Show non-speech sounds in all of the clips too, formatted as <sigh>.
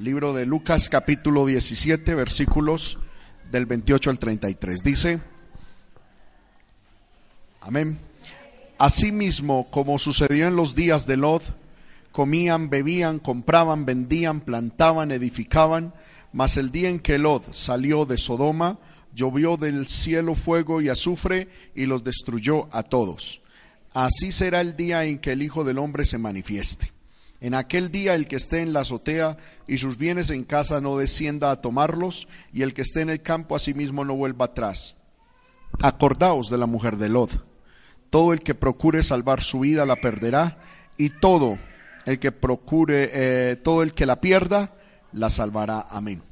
Libro de Lucas capítulo 17 versículos del 28 al 33. Dice, amén. Asimismo, como sucedió en los días de Lot, comían, bebían, compraban, vendían, plantaban, edificaban, mas el día en que Lot salió de Sodoma, llovió del cielo fuego y azufre y los destruyó a todos. Así será el día en que el Hijo del Hombre se manifieste. En aquel día el que esté en la azotea y sus bienes en casa no descienda a tomarlos, y el que esté en el campo asimismo no vuelva atrás. Acordaos de la mujer de Lot. Todo el que procure salvar su vida la perderá, y todo el que procure, eh, todo el que la pierda, la salvará. Amén.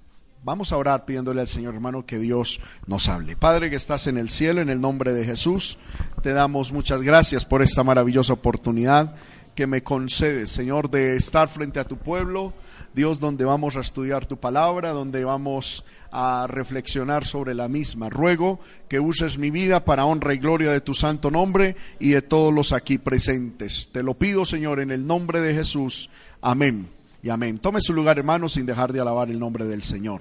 Vamos a orar pidiéndole al Señor hermano que Dios nos hable. Padre que estás en el cielo, en el nombre de Jesús, te damos muchas gracias por esta maravillosa oportunidad que me concedes, Señor, de estar frente a tu pueblo, Dios, donde vamos a estudiar tu palabra, donde vamos a reflexionar sobre la misma. Ruego que uses mi vida para honra y gloria de tu santo nombre y de todos los aquí presentes. Te lo pido, Señor, en el nombre de Jesús. Amén y amén. Tome su lugar, hermano, sin dejar de alabar el nombre del Señor.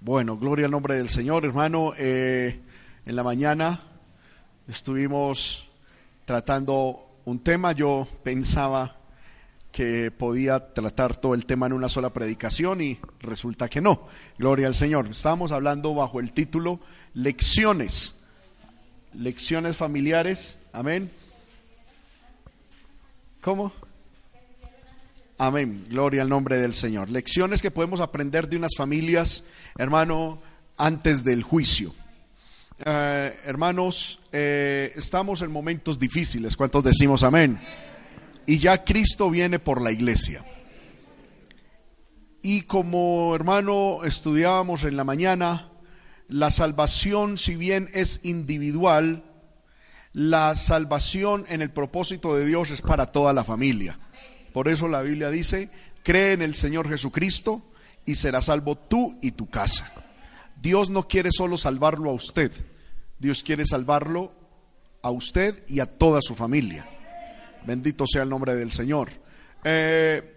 Bueno, gloria al nombre del Señor, hermano. Eh, en la mañana estuvimos tratando un tema. Yo pensaba que podía tratar todo el tema en una sola predicación y resulta que no. Gloria al Señor. Estábamos hablando bajo el título Lecciones. Lecciones familiares. Amén. ¿Cómo? Amén. Gloria al nombre del Señor. Lecciones que podemos aprender de unas familias, hermano, antes del juicio. Eh, hermanos, eh, estamos en momentos difíciles. ¿Cuántos decimos amén? Y ya Cristo viene por la iglesia. Y como hermano estudiábamos en la mañana, la salvación, si bien es individual, la salvación en el propósito de Dios es para toda la familia. Por eso la Biblia dice, cree en el Señor Jesucristo y será salvo tú y tu casa. Dios no quiere solo salvarlo a usted, Dios quiere salvarlo a usted y a toda su familia. Bendito sea el nombre del Señor. Eh,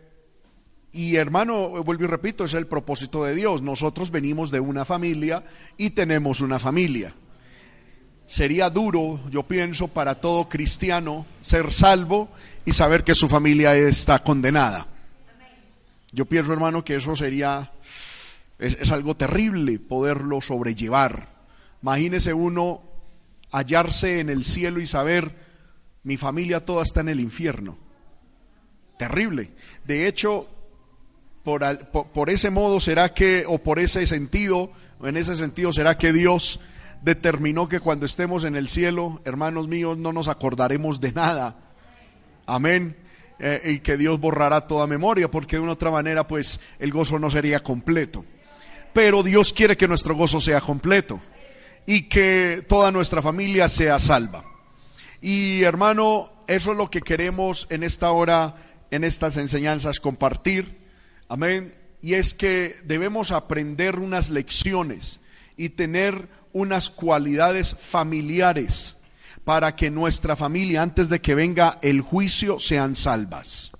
y hermano, vuelvo y repito, es el propósito de Dios. Nosotros venimos de una familia y tenemos una familia. Sería duro, yo pienso, para todo cristiano ser salvo y saber que su familia está condenada. Yo pienso, hermano, que eso sería es, algo terrible poderlo sobrellevar. Imagínese uno hallarse en el cielo y saber, mi familia toda está en el infierno. Terrible. De hecho, por, por, ese modo será que, o por ese sentido, en ese sentido será que Dios determinó que cuando estemos en el cielo, hermanos míos, no nos acordaremos de nada. Amén. Eh, y que Dios borrará toda memoria, porque de una otra manera, pues el gozo no sería completo pero Dios quiere que nuestro gozo sea completo y que toda nuestra familia sea salva. Y hermano, eso es lo que queremos en esta hora, en estas enseñanzas compartir. Amén. Y es que debemos aprender unas lecciones y tener unas cualidades familiares para que nuestra familia, antes de que venga el juicio, sean salvas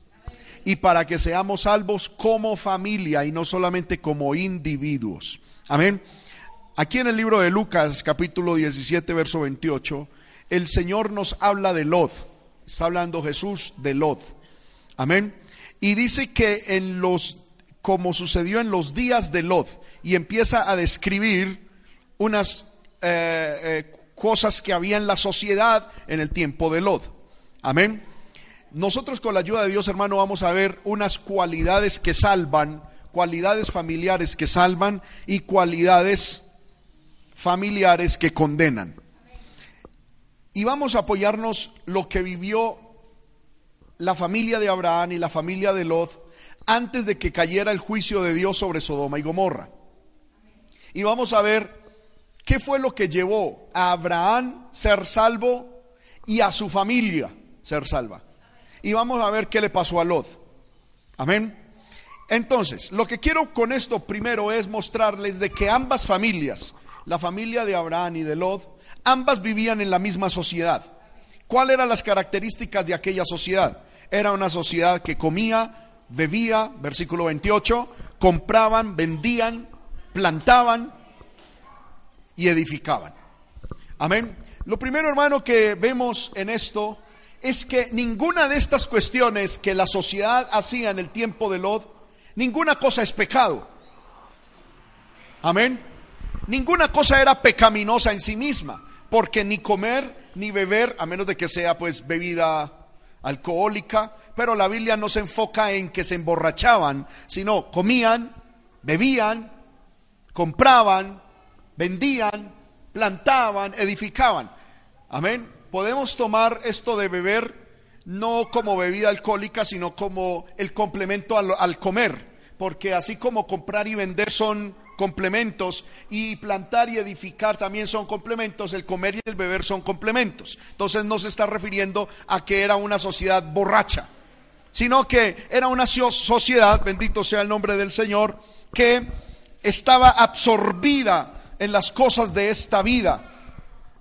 y para que seamos salvos como familia y no solamente como individuos. Amén. Aquí en el libro de Lucas, capítulo 17, verso 28, el Señor nos habla de Lot. Está hablando Jesús de Lot. Amén. Y dice que en los, como sucedió en los días de Lot, y empieza a describir unas eh, eh, cosas que había en la sociedad en el tiempo de Lot. Amén. Nosotros con la ayuda de Dios, hermano, vamos a ver unas cualidades que salvan, cualidades familiares que salvan y cualidades familiares que condenan. Y vamos a apoyarnos lo que vivió la familia de Abraham y la familia de Lot antes de que cayera el juicio de Dios sobre Sodoma y Gomorra. Y vamos a ver qué fue lo que llevó a Abraham ser salvo y a su familia ser salva y vamos a ver qué le pasó a Lot. Amén. Entonces, lo que quiero con esto primero es mostrarles de que ambas familias, la familia de Abraham y de Lot, ambas vivían en la misma sociedad. ¿Cuáles eran las características de aquella sociedad? Era una sociedad que comía, bebía, versículo 28, compraban, vendían, plantaban y edificaban. Amén. Lo primero, hermano, que vemos en esto es que ninguna de estas cuestiones que la sociedad hacía en el tiempo de Lot, ninguna cosa es pecado. Amén. Ninguna cosa era pecaminosa en sí misma, porque ni comer ni beber, a menos de que sea pues bebida alcohólica, pero la Biblia no se enfoca en que se emborrachaban, sino comían, bebían, compraban, vendían, plantaban, edificaban. Amén. Podemos tomar esto de beber no como bebida alcohólica, sino como el complemento al, comer, porque así como comprar y vender son complementos y plantar y edificar también son complementos, el comer y el beber son complementos. Entonces no se está refiriendo a que era una sociedad borracha, sino que era una sociedad, bendito sea el nombre del Señor, que estaba absorbida en las cosas de esta vida.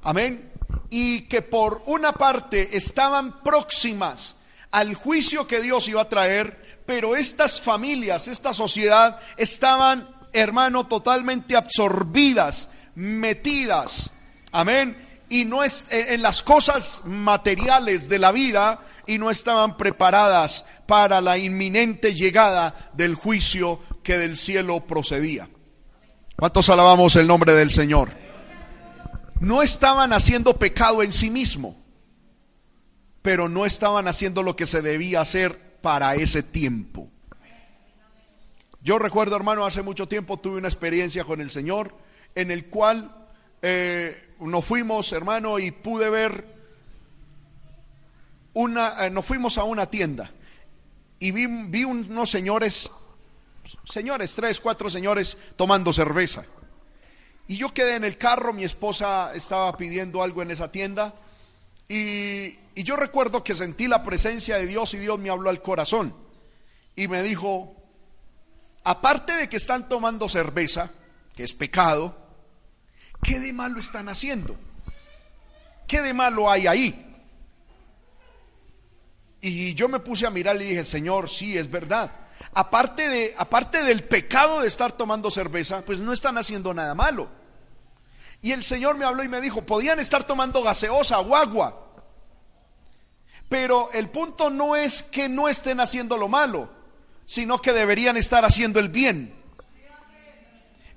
Amén. Y que por una parte estaban próximas al juicio que Dios iba a traer, pero estas familias, esta sociedad estaban, hermano, totalmente absorbidas, metidas. Amén. Y no es en las cosas materiales de la vida y no estaban preparadas para la inminente llegada del juicio que del cielo procedía. ¿Cuántos alabamos el nombre del Señor? No estaban haciendo pecado en sí mismo, pero no estaban haciendo lo que se debía hacer para ese tiempo. Yo recuerdo, hermano, hace mucho tiempo tuve una experiencia con el Señor en el cual eh, nos fuimos, hermano, y pude ver una, eh, nos fuimos a una tienda y vi, vi unos señores señores, tres, cuatro señores tomando cerveza. Y yo quedé en el carro, mi esposa estaba pidiendo algo en esa tienda y, yo recuerdo que sentí la presencia de Dios y Dios me habló al corazón y me dijo, aparte de que están tomando cerveza, que es pecado, ¿qué de malo están haciendo? ¿Qué de malo hay ahí? Y yo me puse a mirar y dije, Señor, sí, es verdad aparte, de, aparte del pecado de estar tomando cerveza, pues no están haciendo nada malo. Y el Señor me habló y me dijo, podían estar tomando gaseosa o agua. Pero el punto no es que no estén haciendo lo malo, sino que deberían estar haciendo el bien.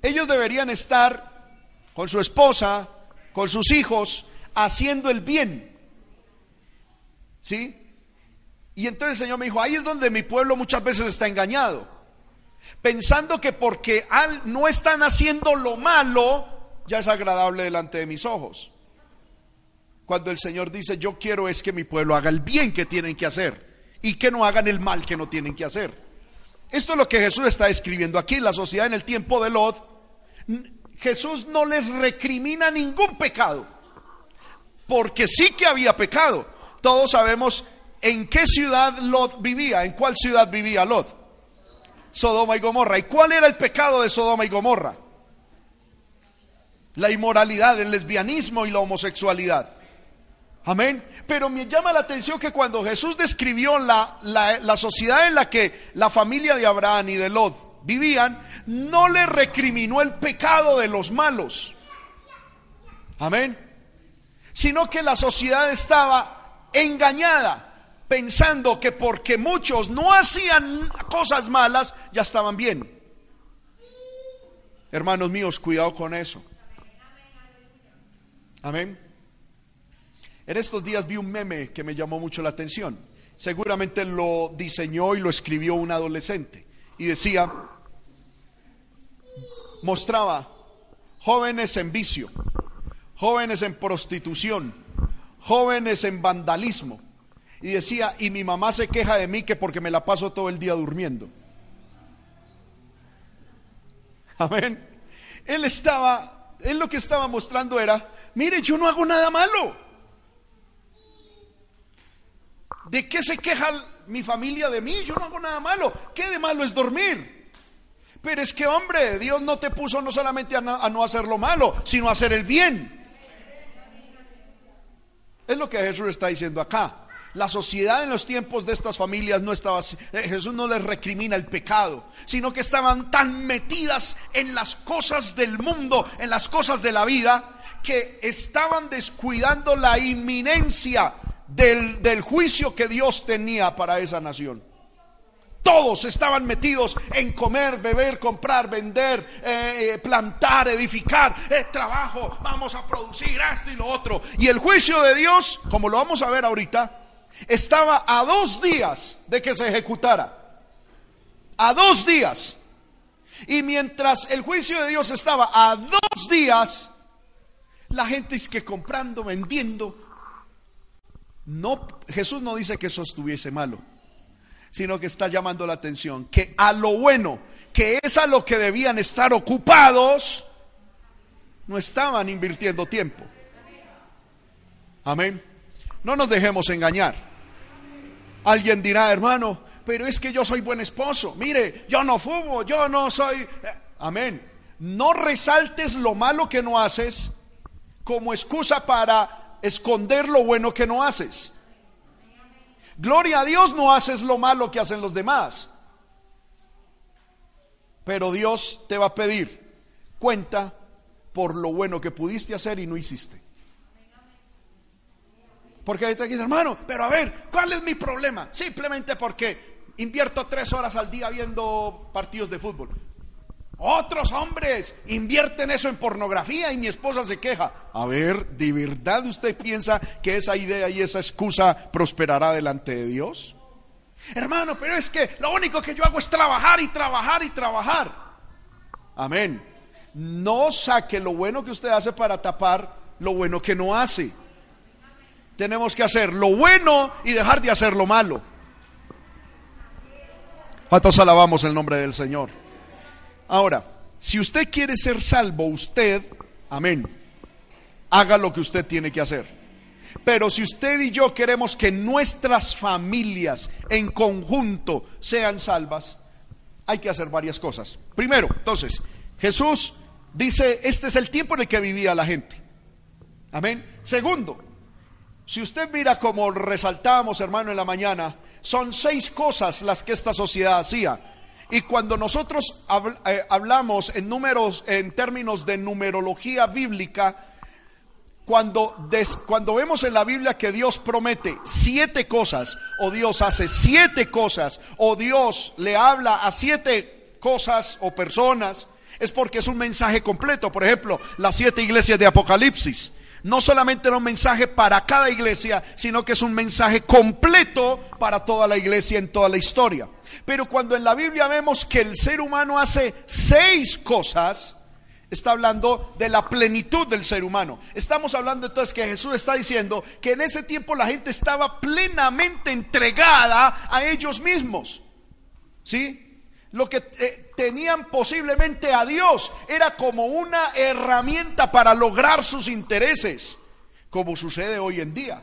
Ellos deberían estar con su esposa, con sus hijos, haciendo el bien. ¿Sí? Y entonces el Señor me dijo, ahí es donde mi pueblo muchas veces está engañado, pensando que porque no están haciendo lo malo, ya es agradable delante de mis ojos. Cuando el Señor dice, yo quiero es que mi pueblo haga el bien que tienen que hacer y que no hagan el mal que no tienen que hacer. Esto es lo que Jesús está escribiendo aquí, la sociedad en el tiempo de Lot. Jesús no les recrimina ningún pecado, porque sí que había pecado. Todos sabemos ¿En qué ciudad Lot vivía? ¿En cuál ciudad vivía Lot? Sodoma y Gomorra. ¿Y cuál era el pecado de Sodoma y Gomorra? La inmoralidad, el lesbianismo y la homosexualidad. Amén. Pero me llama la atención que cuando Jesús describió la, la, sociedad en la que la familia de Abraham y de Lot vivían, no le recriminó el pecado de los malos. Amén. Sino que la sociedad estaba engañada pensando que porque muchos no hacían cosas malas, ya estaban bien. Hermanos míos, cuidado con eso. Amén. En estos días vi un meme que me llamó mucho la atención. Seguramente lo diseñó y lo escribió un adolescente. Y decía, mostraba jóvenes en vicio, jóvenes en prostitución, jóvenes en vandalismo, y decía, y mi mamá se queja de mí que porque me la paso todo el día durmiendo. Amén. Él estaba, él lo que estaba mostrando era, mire, yo no hago nada malo. ¿De qué se queja mi familia de mí? Yo no hago nada malo. ¿Qué de malo es dormir? Pero es que, hombre, Dios no te puso no solamente a no, a no hacer lo malo, sino a hacer el bien. Es lo que Jesús está diciendo acá La sociedad en los tiempos de estas familias no estaba eh, Jesús no les recrimina el pecado, sino que estaban tan metidas en las cosas del mundo, en las cosas de la vida, que estaban descuidando la inminencia del, del juicio que Dios tenía para esa nación. Todos estaban metidos en comer, beber, comprar, vender, eh, eh, plantar, edificar, trabajo, vamos a producir esto y lo otro. Y el juicio de Dios, como lo vamos a ver ahorita, estaba a dos días de que se ejecutara. A dos días. Y mientras el juicio de Dios estaba a dos días, la gente es que comprando, vendiendo. No, Jesús no dice que eso estuviese malo, sino que está llamando la atención que a lo bueno, que es a lo que debían estar ocupados, no estaban invirtiendo tiempo. Amén. No nos dejemos engañar. Alguien dirá, hermano, pero es que yo soy buen esposo. Mire, yo no fumo, yo no soy... Amén. No resaltes lo malo que no haces como excusa para esconder lo bueno que no haces. Gloria a Dios, no haces lo malo que hacen los demás. Pero Dios te va a pedir cuenta por lo bueno que pudiste hacer y no hiciste. Porque ahí te dice, hermano, pero a ver, ¿cuál es mi problema? Simplemente porque invierto tres horas al día viendo partidos de fútbol. Otros hombres invierten eso en pornografía y mi esposa se queja. A ver, ¿de verdad usted piensa que esa idea y esa excusa prosperará delante de Dios? Hermano, pero es que lo único que yo hago es trabajar y trabajar y trabajar. Amén. No saque lo bueno que usted hace para tapar lo bueno que no hace tenemos que hacer lo bueno y dejar de hacer lo malo. ¿Cuántos alabamos el nombre del Señor? Ahora, si usted quiere ser salvo, usted, amén, haga lo que usted tiene que hacer. Pero si usted y yo queremos que nuestras familias en conjunto sean salvas, hay que hacer varias cosas. Primero, entonces, Jesús dice, este es el tiempo en el que vivía la gente. Amén. Segundo, si usted mira como resaltábamos, hermano, en la mañana, son seis cosas las que esta sociedad hacía. Y cuando nosotros eh, hablamos en números, en términos de numerología bíblica, cuando, cuando vemos en la Biblia que Dios promete siete cosas, o Dios hace siete cosas, o Dios le habla a siete cosas o personas, es porque es un mensaje completo. Por ejemplo, las siete iglesias de Apocalipsis no solamente era un mensaje para cada iglesia, sino que es un mensaje completo para toda la iglesia en toda la historia. Pero cuando en la Biblia vemos que el ser humano hace seis cosas, está hablando de la plenitud del ser humano. Estamos hablando entonces que Jesús está diciendo que en ese tiempo la gente estaba plenamente entregada a ellos mismos. ¿Sí? Lo que eh, tenían posiblemente a Dios. Era como una herramienta para lograr sus intereses, como sucede hoy en día.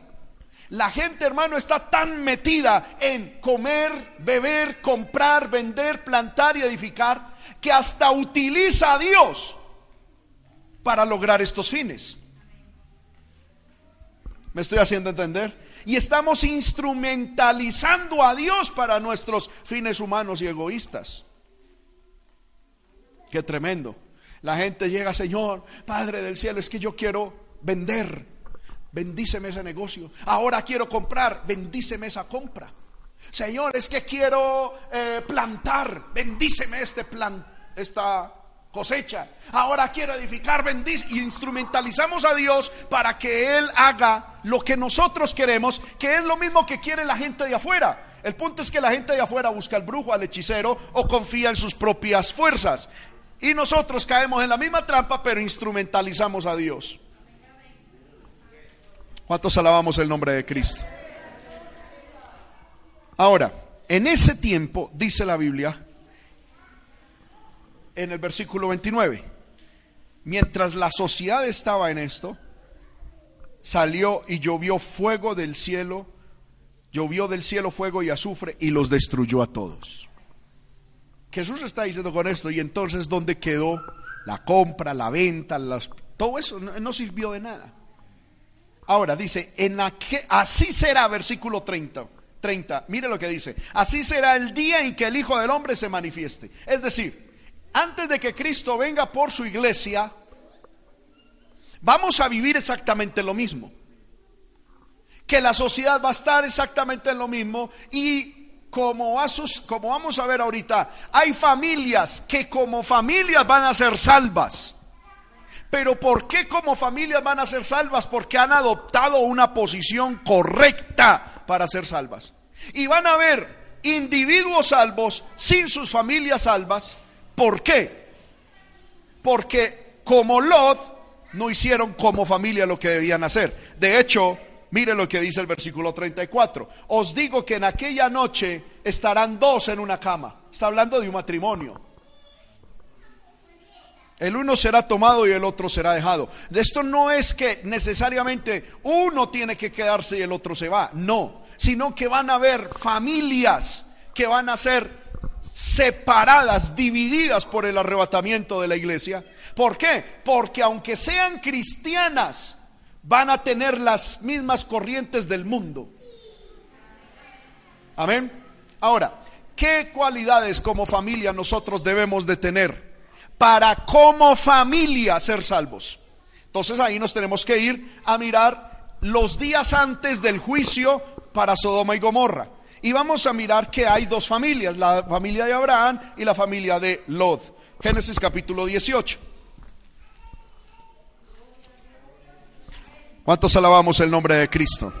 La gente, hermano, está tan metida en comer, beber, comprar, vender, plantar y edificar, que hasta utiliza a Dios para lograr estos fines. ¿Me estoy haciendo entender? Y estamos instrumentalizando a Dios para nuestros fines humanos y egoístas. Qué tremendo. La gente llega, Señor, Padre del cielo, es que yo quiero vender. Bendíceme ese negocio. Ahora quiero comprar. Bendíceme esa compra. Señor, es que quiero eh, plantar. Bendíceme este plan, esta cosecha. Ahora quiero edificar, bendice. Y instrumentalizamos a Dios para que Él haga lo que nosotros queremos, que es lo mismo que quiere la gente de afuera. El punto es que la gente de afuera busca al brujo, al hechicero o confía en sus propias fuerzas. Y nosotros caemos en la misma trampa, pero instrumentalizamos a Dios. ¿Cuántos alabamos el nombre de Cristo? Ahora, en ese tiempo, dice la Biblia, en el versículo 29, mientras la sociedad estaba en esto, salió y llovió fuego del cielo, llovió del cielo fuego y azufre y los destruyó a todos. Jesús está diciendo con esto, y entonces, ¿dónde quedó la compra, la venta, todo eso? No sirvió de nada. Ahora dice, en así será, versículo 30. 30. Mire lo que dice. Así será el día en que el Hijo del Hombre se manifieste. Es decir, antes de que Cristo venga por su iglesia, vamos a vivir exactamente lo mismo. Que la sociedad va a estar exactamente en lo mismo y como, como vamos a ver ahorita, hay familias que como familias van a ser salvas. Pero ¿por qué como familias van a ser salvas? Porque han adoptado una posición correcta para ser salvas. Y van a haber individuos salvos sin sus familias salvas. ¿Por qué? Porque como Lot no hicieron como familia lo que debían hacer. De hecho, mire lo que dice el versículo 34. Os digo que en aquella noche estarán dos en una cama. Está hablando de un matrimonio. El uno será tomado y el otro será dejado. Esto no es que necesariamente uno tiene que quedarse y el otro se va. No, sino que van a haber familias que van a ser separadas, divididas por el arrebatamiento de la iglesia. ¿Por qué? Porque aunque sean cristianas, van a tener las mismas corrientes del mundo. Amén. Ahora, ¿qué cualidades como familia nosotros debemos de tener? Para como familia ser salvos. Entonces ahí nos tenemos que ir a mirar los días antes del juicio para Sodoma y Gomorra. Y vamos a mirar que hay dos familias, la familia de Abraham y la familia de Lot. Génesis capítulo 18. ¿Cuántos alabamos el nombre de Cristo?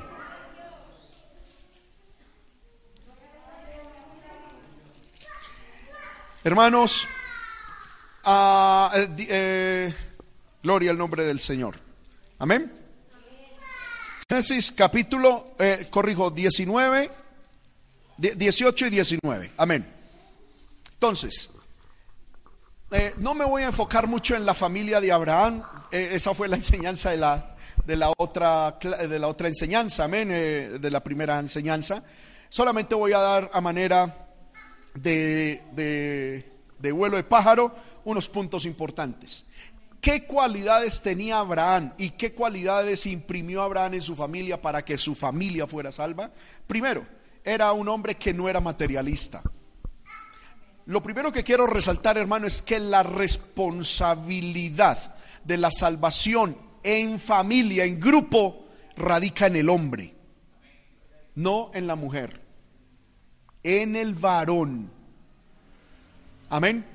Hermanos, Ah, eh, eh, gloria al nombre del Señor. Amén. Génesis capítulo, eh, corrijo, 19, 18 y 19. Amén. Entonces, no me voy a enfocar mucho en la familia de Abraham. esa fue la <laughs> enseñanza de la, de la, otra, de la otra enseñanza, amén, de la primera enseñanza. Solamente voy a dar a manera de, de, de vuelo de pájaro unos puntos importantes. ¿Qué cualidades tenía Abraham y qué cualidades imprimió Abraham en su familia para que su familia fuera salva? Primero, era un hombre que no era materialista. Lo primero que quiero resaltar, hermano, es que la responsabilidad de la salvación en familia, en grupo, radica en el hombre, no en la mujer, en el varón. Amén.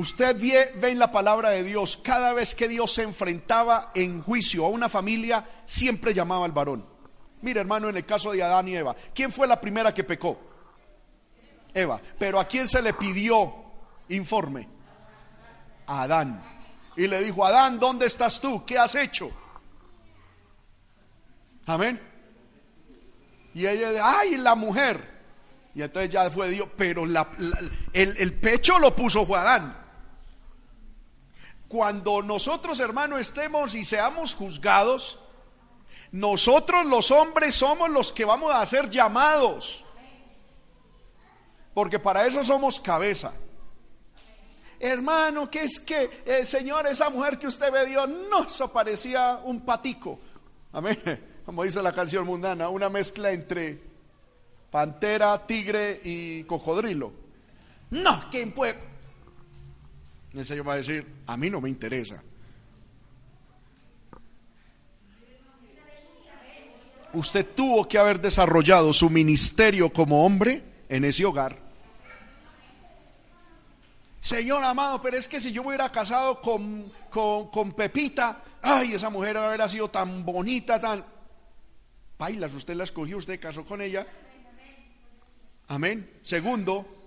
Usted ve, en la palabra de Dios, cada vez que Dios se enfrentaba en juicio a una familia, siempre llamaba al varón. Mire, hermano, en el caso de Adán y Eva, ¿quién fue la primera que pecó? Eva. Pero ¿a quién se le pidió informe? A Adán. Y le dijo, Adán, ¿dónde estás tú? ¿Qué has hecho? Amén. Y ella, ay, la mujer. Y entonces ya fue Dios, pero el, el, pecho lo puso Adán cuando nosotros, hermanos, estemos y seamos juzgados, nosotros los hombres somos los que vamos a ser llamados. Porque para eso somos cabeza. Hermano, que es que, eh, Señor, esa mujer que usted ve Dios, no, eso parecía un patico. Amén. <laughs> Como dice la canción mundana, una mezcla entre pantera, tigre y cocodrilo. No, ¿quién puede? El Señor va a decir, a mí no me interesa. Usted tuvo que haber desarrollado su ministerio como hombre en ese hogar. Señor amado, pero es que si yo me hubiera casado con, con, Pepita, ay, esa mujer hubiera sido tan bonita, tan... Pailas, usted la escogió, usted casó con ella. Amén. Segundo,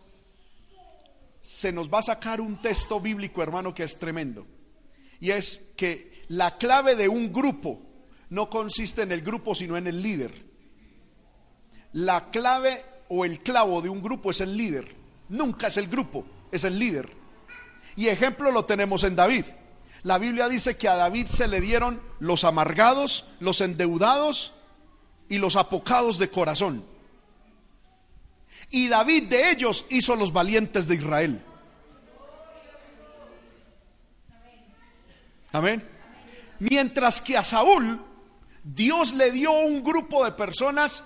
se nos va a sacar un texto bíblico, hermano, que es tremendo. Y es que la clave de un grupo no consiste en el grupo, sino en el líder. La clave o el clavo de un grupo es el líder. Nunca es el grupo, es el líder. Y ejemplo lo tenemos en David. La Biblia dice que a David se le dieron los amargados, los endeudados y los apocados de corazón y David de ellos hizo los valientes de Israel. Amén. Mientras que a Saúl Dios le dio un grupo de personas,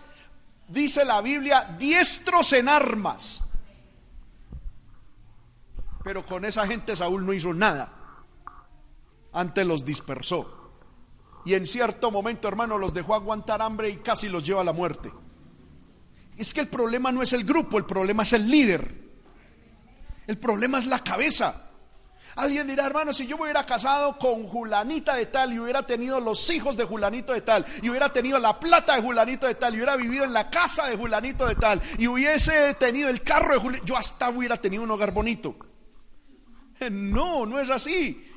dice la Biblia, diestros en armas. Pero con esa gente Saúl no hizo nada. Antes los dispersó. Y en cierto momento, hermano, los dejó aguantar hambre y casi los lleva a la muerte. Es que el problema no es el grupo, el problema es el líder. El problema es la cabeza. Alguien dirá, hermano, si yo me hubiera casado con Julanita de tal y hubiera tenido los hijos de Julanito de tal y hubiera tenido la plata de Julanito de tal y hubiera vivido en la casa de Julanito de tal y hubiese tenido el carro de Julanito, yo hasta hubiera tenido un hogar bonito. No, no es así.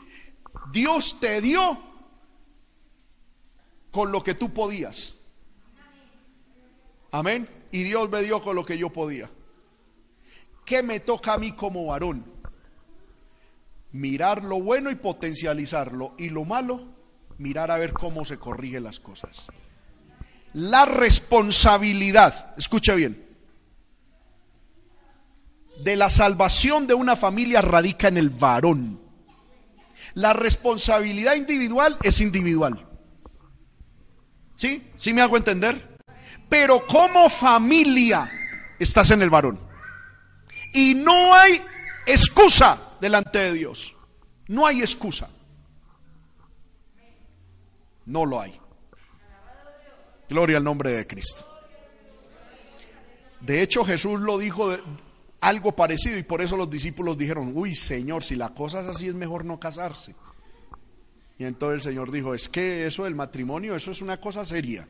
Dios te dio con lo que tú podías. Amén. Y Dios me dio con lo que yo podía. ¿Qué me toca a mí como varón? Mirar lo bueno y potencializarlo. Y lo malo, mirar a ver cómo se corrigen las cosas. La responsabilidad, escucha bien, de la salvación de una familia radica en el varón. La responsabilidad individual es individual. ¿Sí? ¿Sí me hago entender? Pero como familia estás en el varón. Y no hay excusa delante de Dios. No hay excusa. No lo hay. Gloria al nombre de Cristo. De hecho, Jesús lo dijo algo parecido y por eso los discípulos dijeron, uy Señor, si la cosa es así es mejor no casarse. Y entonces el Señor dijo, es que eso del matrimonio, eso es una cosa seria.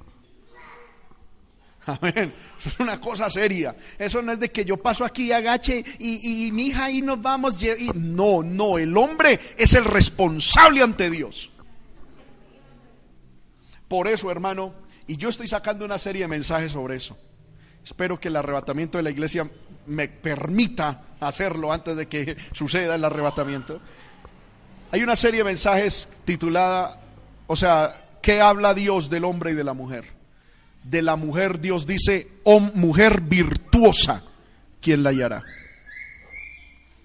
Amén. Es una cosa seria. Eso no es de que yo paso aquí, agache y, mi hija ahí nos vamos. Y, no, no, el hombre es el responsable ante Dios. Por eso, hermano, y yo estoy sacando una serie de mensajes sobre eso. Espero que el arrebatamiento de la iglesia me permita hacerlo antes de que <laughs> suceda el arrebatamiento. Hay una serie de mensajes titulada, o sea, ¿qué habla Dios del hombre y de la mujer? De la mujer, Dios dice, oh mujer virtuosa, ¿quién la hallará?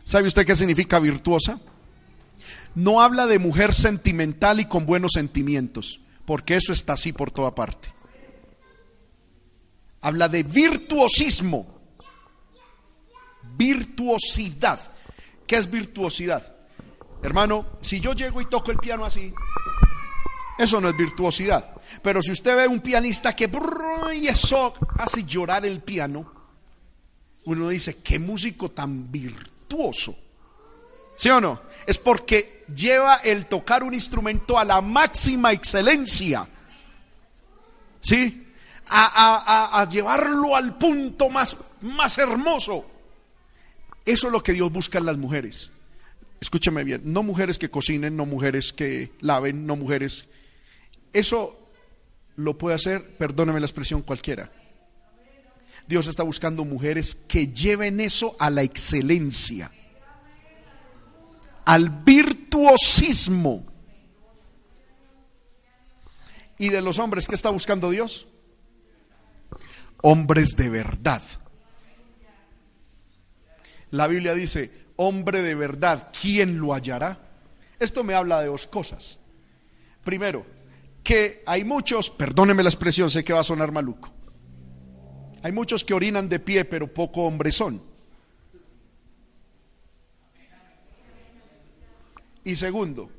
¿Sabe usted qué significa virtuosa? No habla de mujer sentimental y con buenos sentimientos, porque eso está así por toda parte. Habla de virtuosismo, virtuosidad. ¿Qué es virtuosidad? Hermano, si yo llego y toco el piano así, eso no es virtuosidad. Pero si usted ve un pianista que y eso hace llorar el piano, uno dice, qué músico tan virtuoso. ¿Sí o no? Es porque lleva el tocar un instrumento a la máxima excelencia. ¿Sí? A, a, llevarlo al punto más, más hermoso. Eso es lo que Dios busca en las mujeres. Escúcheme bien, no mujeres que cocinen, no mujeres que laven, no mujeres. Eso lo puede hacer, perdóneme la expresión cualquiera. Dios está buscando mujeres que lleven eso a la excelencia, al virtuosismo. ¿Y de los hombres qué está buscando Dios? Hombres de verdad. La Biblia dice, hombre de verdad, ¿quién lo hallará? Esto me habla de dos cosas. Primero, que hay muchos, perdóneme la expresión, sé que va a sonar maluco. Hay muchos que orinan de pie, pero poco hombres son. Y segundo,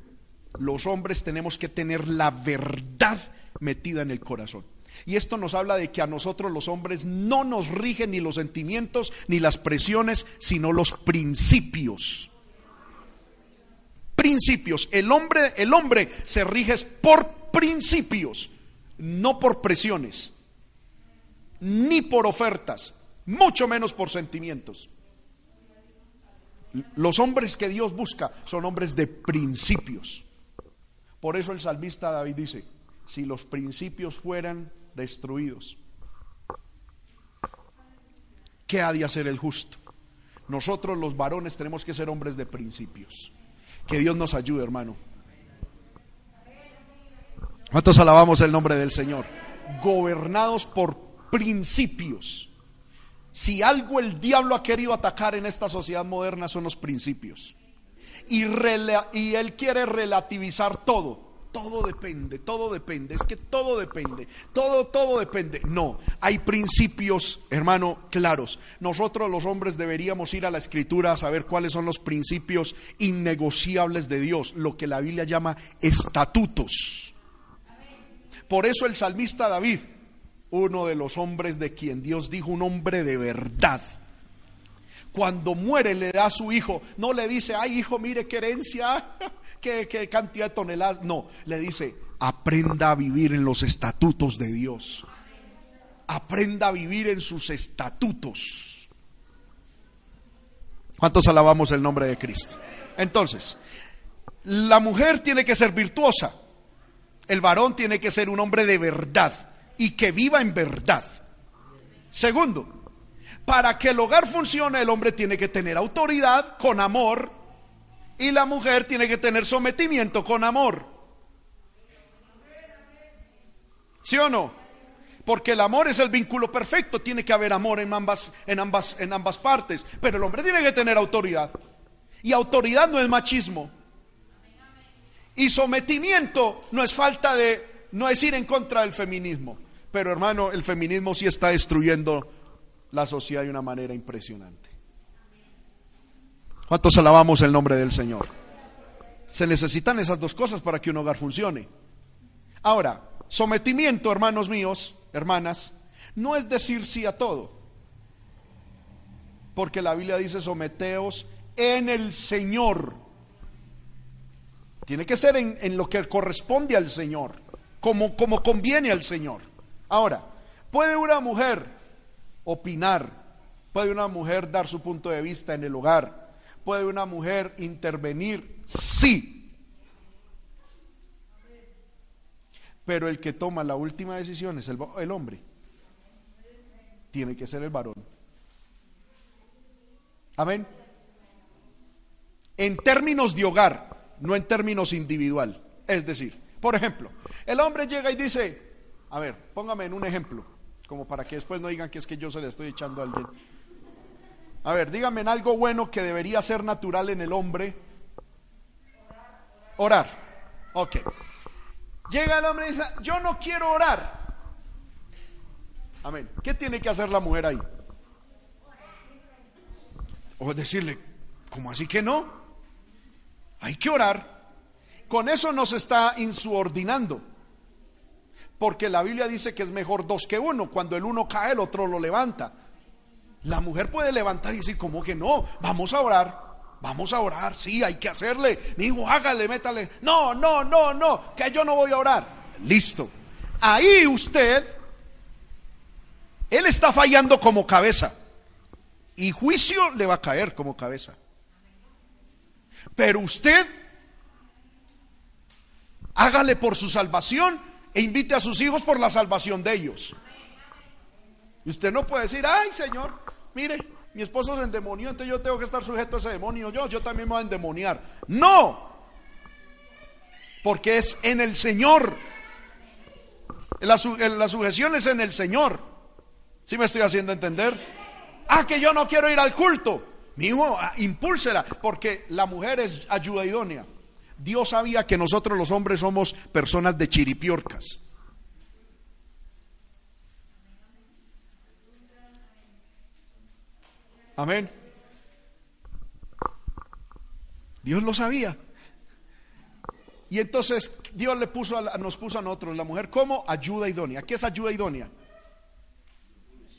los hombres tenemos que tener la verdad metida en el corazón. Y esto nos habla de que a nosotros los hombres no nos rigen ni los sentimientos ni las presiones, sino los principios. Principios. El hombre, el hombre se rige por principios, no por presiones, ni por ofertas, mucho menos por sentimientos. Los hombres que Dios busca son hombres de principios. Por eso el salmista David dice, si los principios fueran destruidos, ¿qué ha de hacer el justo? Nosotros los varones tenemos que ser hombres de principios. Que Dios nos ayude, hermano. ¿Cuántos alabamos el nombre del Señor? Gobernados por principios. Si algo el diablo ha querido atacar en esta sociedad moderna son los principios. Y, él quiere relativizar todo todo depende, todo depende, es que todo depende, todo, todo depende. No, hay principios, hermano, claros. Nosotros los hombres deberíamos ir a la escritura a saber cuáles son los principios innegociables de Dios, lo que la Biblia llama estatutos. Por eso el salmista David, uno de los hombres de quien Dios dijo un hombre de verdad, cuando muere le da a su hijo, no le dice, ay hijo, mire qué herencia, <laughs> qué, qué cantidad de toneladas, no, le dice, aprenda a vivir en los estatutos de Dios, aprenda a vivir en sus estatutos. ¿Cuántos alabamos el nombre de Cristo? Entonces, la mujer tiene que ser virtuosa, el varón tiene que ser un hombre de verdad y que viva en verdad. Segundo, para que el hogar funcione, el hombre tiene que tener autoridad con amor y la mujer tiene que tener sometimiento con amor. ¿Sí o no? Porque el amor es el vínculo perfecto, tiene que haber amor en ambas, en ambas, en ambas partes, pero el hombre tiene que tener autoridad. Y autoridad no es machismo. Y sometimiento no es falta de, no es ir en contra del feminismo. Pero hermano, el feminismo sí está destruyendo la sociedad de una manera impresionante. ¿Cuántos alabamos el nombre del Señor? Se necesitan esas dos cosas para que un hogar funcione. Ahora, sometimiento, hermanos míos, hermanas, no es decir sí a todo. Porque la Biblia dice someteos en el Señor. Tiene que ser en, lo que corresponde al Señor, como, como conviene al Señor. Ahora, puede una mujer opinar, puede una mujer dar su punto de vista en el hogar, puede una mujer intervenir, sí. Pero el que toma la última decisión es el hombre. Tiene que ser el varón. Amén. En términos de hogar, no en términos individual. Es decir, por ejemplo, el hombre llega y dice, a ver, póngame en un ejemplo como para que después no digan que es que yo se le estoy echando a alguien. A ver, díganme en algo bueno que debería ser natural en el hombre. Orar. Ok. Llega el hombre y dice, yo no quiero orar. Amén. ¿Qué tiene que hacer la mujer ahí? O decirle, ¿cómo así que no? Hay que orar. Con eso nos está insubordinando. Porque la Biblia dice que es mejor dos que uno. Cuando el uno cae, el otro lo levanta. La mujer puede levantar y decir, ¿cómo que no? Vamos a orar. Vamos a orar. Sí, hay que hacerle. Mi hijo, hágale, métale. No, no, no, no. Que yo no voy a orar. Listo. Ahí usted, él está fallando como cabeza. Y juicio le va a caer como cabeza. Pero usted, hágale por su salvación e invite a sus hijos por la salvación de ellos. Y usted no puede decir, ay Señor, mire, mi esposo se endemonió, entonces yo tengo que estar sujeto a ese demonio, yo, yo también me voy a endemoniar. No, porque es en el Señor. La, la sujeción es en el Señor. ¿Sí me estoy haciendo entender? Ah, que yo no quiero ir al culto. Mi ah, impúlsela, porque la mujer es ayuda idónea. Dios sabía que nosotros los hombres somos personas de chiripiorcas. Amén. Dios lo sabía. Y entonces Dios le puso a, nos puso a nosotros la mujer como ayuda idónea. ¿Qué es ayuda idónea?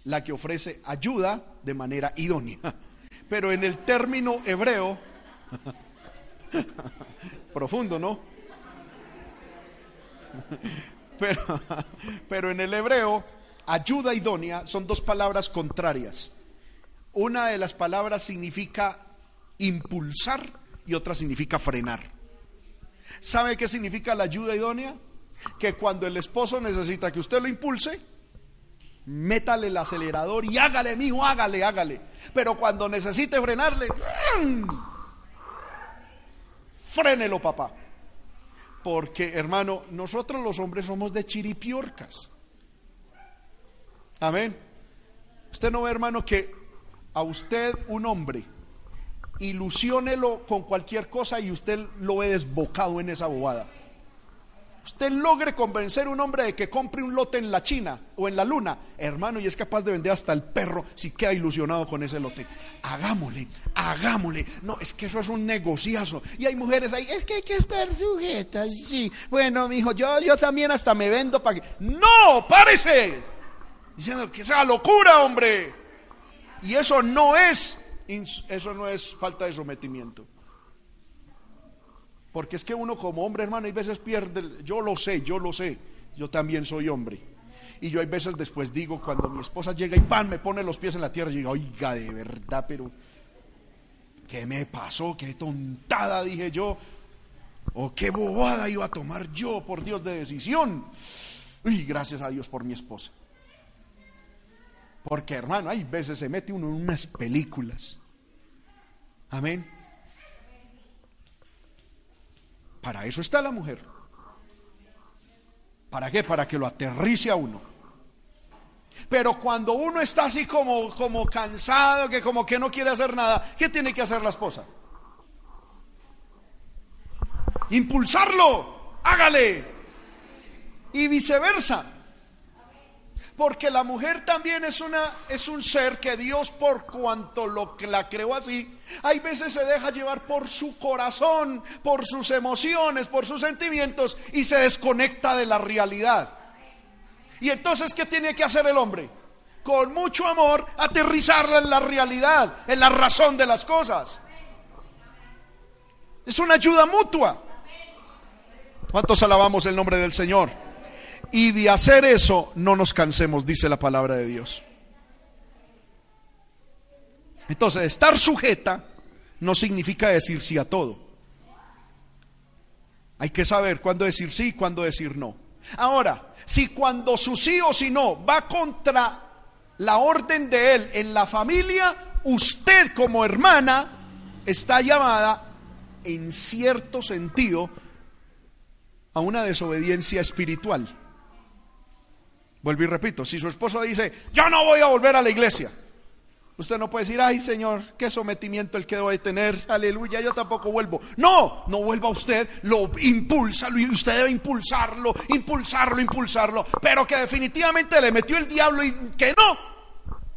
La que ofrece ayuda de manera idónea. Pero en el término hebreo <laughs> Profundo, ¿no? <laughs> Pero, pero en el hebreo, ayuda idónea son dos palabras contrarias. Una de las palabras significa impulsar y otra significa frenar. ¿Sabe qué significa la ayuda idónea? Que cuando el esposo necesita que usted lo impulse, métale el acelerador y hágale, mijo, hágale, hágale. Pero cuando necesite frenarle, frénelo, papá. Porque, hermano, nosotros los hombres somos de chiripiorcas. Amén. Usted no ve, hermano, que a usted, un hombre, ilusiónelo con cualquier cosa y usted lo ve desbocado en esa bobada. Usted logre convencer a un hombre de que compre un lote en la China o en la Luna, hermano, y es capaz de vender hasta el perro si queda ilusionado con ese lote. Hagámosle, hagámosle. No, es que eso es un negociazo. Y hay mujeres ahí, es que hay que estar sujetas. Sí, bueno, mi hijo, yo, yo también hasta me vendo para que. ¡No! ¡Párese! Diciendo que sea locura, hombre. Y eso no es, eso no es falta de sometimiento. Porque es que uno como hombre, hermano, hay veces pierde, yo lo sé, yo lo sé, yo también soy hombre. Y yo hay veces después digo, cuando mi esposa llega y pan, me pone los pies en la tierra, y digo, oiga, de verdad, pero ¿qué me pasó? ¿Qué tontada dije yo? ¿O qué bobada iba a tomar yo, por Dios, de decisión? Y gracias a Dios por mi esposa. Porque hermano, hay veces se mete uno en unas películas. Amén. Para eso está la mujer. ¿Para qué? Para que lo aterrice a uno. Pero cuando uno está así como, como cansado, que como que no quiere hacer nada, ¿qué tiene que hacer la esposa? Impulsarlo, hágale. Y viceversa. Porque la mujer también es, una, es un ser que Dios por cuanto lo, la creó así, hay veces se deja llevar por su corazón, por sus emociones, por sus sentimientos y se desconecta de la realidad. Y entonces, ¿qué tiene que hacer el hombre? Con mucho amor, aterrizarla en la realidad, en la razón de las cosas. Es una ayuda mutua. ¿Cuántos alabamos el nombre del Señor? Y de hacer eso no nos cansemos, dice la palabra de Dios. Entonces, estar sujeta no significa decir sí a todo. Hay que saber cuándo decir sí y cuándo decir no. Ahora, si cuando su sí o si no va contra la orden de él en la familia, usted como hermana está llamada en cierto sentido a una desobediencia espiritual. Vuelvo y repito, si su esposo dice, yo no voy a volver a la iglesia, usted no puede decir, ay Señor, qué sometimiento el que debo de tener, aleluya, yo tampoco vuelvo. No, no vuelva usted, lo impulsa, usted debe impulsarlo, impulsarlo, impulsarlo, pero que definitivamente le metió el diablo y que no,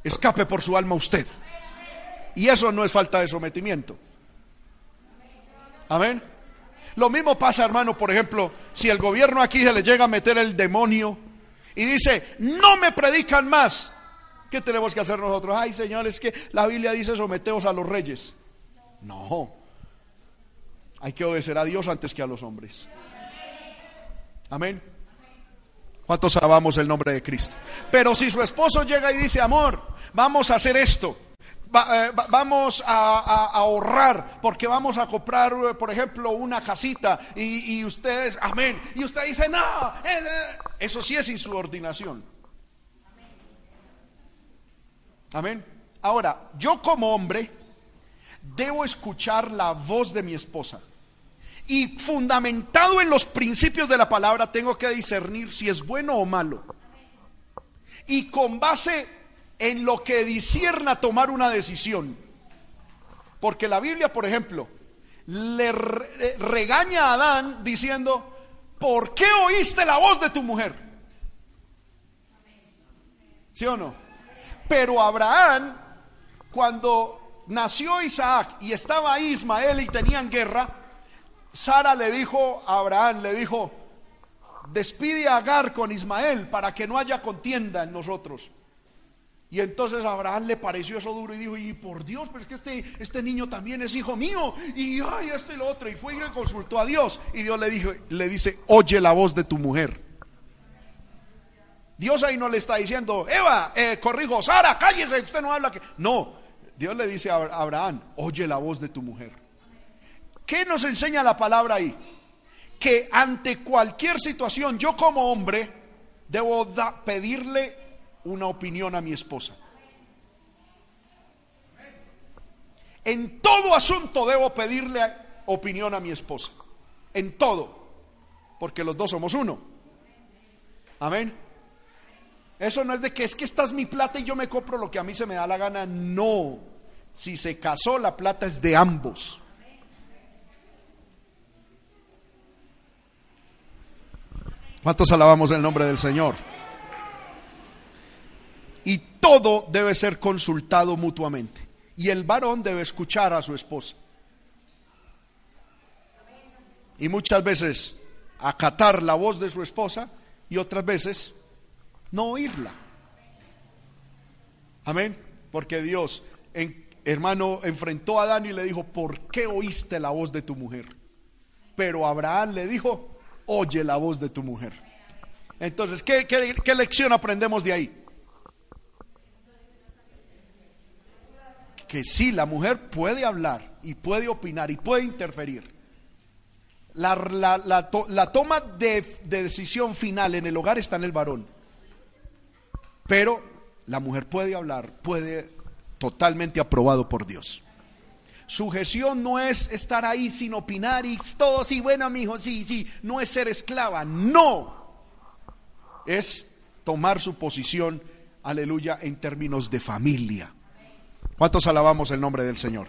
escape por su alma usted. Y eso no es falta de sometimiento. Amén. Lo mismo pasa, hermano, por ejemplo, si el gobierno aquí se le llega a meter el demonio, y dice, no me predican más. ¿Qué tenemos que hacer nosotros? Ay, Señor, es que la Biblia dice someteos a los reyes. No. Hay que obedecer a Dios antes que a los hombres. Amén. ¿Cuántos alabamos el nombre de Cristo? Pero si su esposo llega y dice, amor, vamos a hacer esto. Eh, vamos a, ahorrar porque vamos a comprar, eh, por ejemplo, una casita y, ustedes, amén, y usted dice, no, eh, eso sí es insubordinación. Amén. Ahora, yo como hombre debo escuchar la voz de mi esposa. Y fundamentado en los principios de la palabra, tengo que discernir si es bueno o malo. Y con base en lo que disierna tomar una decisión. Porque la Biblia, por ejemplo, le regaña a Adán diciendo, ¿por qué oíste la voz de tu mujer? ¿Sí o no? Pero Abraham, cuando nació Isaac y estaba Ismael y tenían guerra, Sara le dijo a Abraham, le dijo, despide a Agar con Ismael para que no haya contienda en nosotros. Y entonces Abraham le pareció eso duro y dijo, y por Dios, pero es que este, este niño también es hijo mío. Y ay, este y lo otro. Y fue y le consultó a Dios. Y Dios le, dijo, le dice, oye la voz de tu mujer. Dios ahí no le está diciendo, Eva, eh, corrijo, Sara, cállese, usted no habla. Que... No, Dios le dice a Abraham, oye la voz de tu mujer. ¿Qué nos enseña la palabra ahí? Que ante cualquier situación, yo como hombre, debo pedirle una opinión a mi esposa. En todo asunto debo pedirle opinión a mi esposa. En todo. Porque los dos somos uno. Amén. Eso no es de que es que esta es mi plata y yo me compro lo que a mí se me da la gana. No. Si se casó, la plata es de ambos. ¿Cuántos alabamos el nombre del Señor? Y todo debe ser consultado mutuamente. Y el varón debe escuchar a su esposa. Y muchas veces acatar la voz de su esposa y otras veces no oírla. Amén. Porque Dios, hermano, enfrentó a Adán y le dijo, ¿por qué oíste la voz de tu mujer? Pero Abraham le dijo, oye la voz de tu mujer. Entonces, ¿qué, qué lección aprendemos de ahí? Que sí, la mujer puede hablar y puede opinar y puede interferir. La, la, toma de, de decisión final en el hogar está en el varón. Pero la mujer puede hablar, puede totalmente aprobado por Dios. Sujeción no es estar ahí sin opinar y todo, sí, bueno, mi hijo, sí, sí, no es ser esclava, no. Es tomar su posición, aleluya, en términos de familia. ¿Cuántos alabamos el nombre del Señor?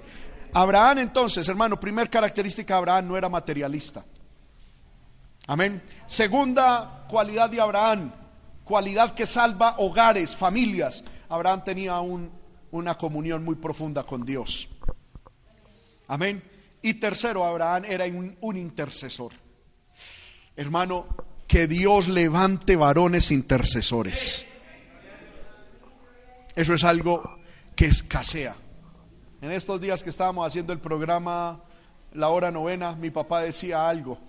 Abraham entonces, hermano, primer característica Abraham no era materialista. Amén. Segunda cualidad de Abraham, cualidad que salva hogares, familias. Abraham tenía una comunión muy profunda con Dios. Amén. Y tercero, Abraham era un, un intercesor. Hermano, que Dios levante varones intercesores. Eso es algo escasea. En estos días que estábamos haciendo el programa La Hora Novena, mi papá decía algo.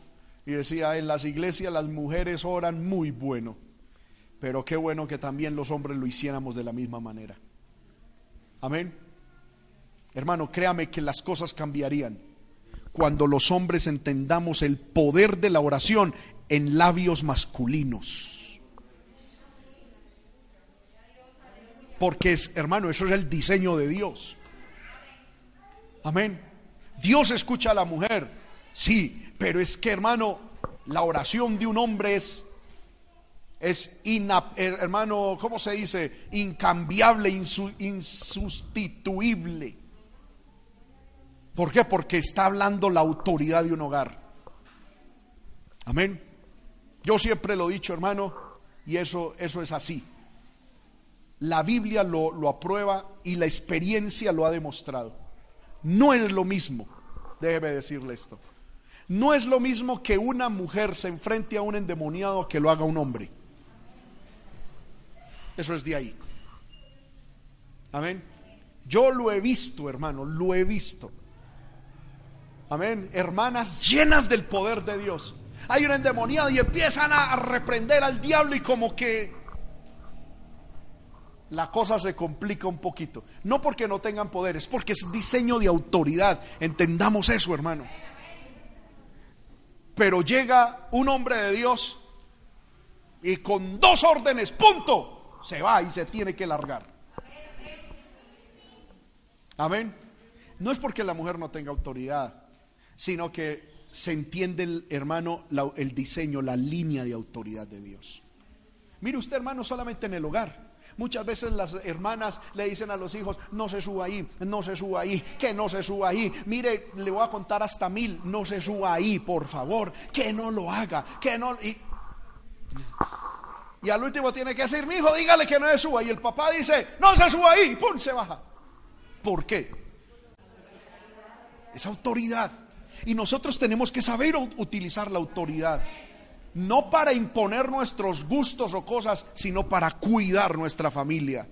Y decía, en las iglesias las mujeres oran muy bueno. Pero qué bueno que también los hombres lo hiciéramos de la misma manera. Amén. Hermano, créame que las cosas cambiarían cuando los hombres entendamos el poder de la oración en labios masculinos. Porque es, hermano, eso es el diseño de Dios. Amén. Dios escucha a la mujer, sí, pero es que, hermano, la oración de un hombre es, es eh, hermano, ¿cómo se dice? Incambiable, insustituible. ¿Por qué? Porque está hablando la autoridad de un hogar. Amén. Yo siempre lo he dicho, hermano, y eso, eso es así. La Biblia lo, lo aprueba y la experiencia lo ha demostrado. No es lo mismo, déjeme decirle esto. No es lo mismo que una mujer se enfrente a un endemoniado que lo haga un hombre. Eso es de ahí. Amén. Yo lo he visto, hermano, lo he visto. Amén. Hermanas llenas del poder de Dios. Hay un endemoniado y empiezan a reprender al diablo y como que la cosa se complica un poquito. No porque no tengan poder, es porque es diseño de autoridad. Entendamos eso, hermano. Pero llega un hombre de Dios y con dos órdenes, punto, se va y se tiene que largar. Amén. No es porque la mujer no tenga autoridad, sino que se entiende, el, hermano, el diseño, la línea de autoridad de Dios. Mire usted, hermano, solamente en el hogar. Muchas veces las hermanas le dicen a los hijos, no se suba ahí, no se suba ahí, que no se suba ahí. Mire, le voy a contar hasta mil, no se suba ahí, por favor, que no lo haga, que no... Y, y al último tiene que decir, mi hijo, dígale que no se suba. Y el papá dice, no se suba ahí, pum, se baja. ¿Por qué? Es autoridad. Y nosotros tenemos que saber utilizar la autoridad no para imponer nuestros gustos o cosas, sino para cuidar nuestra familia.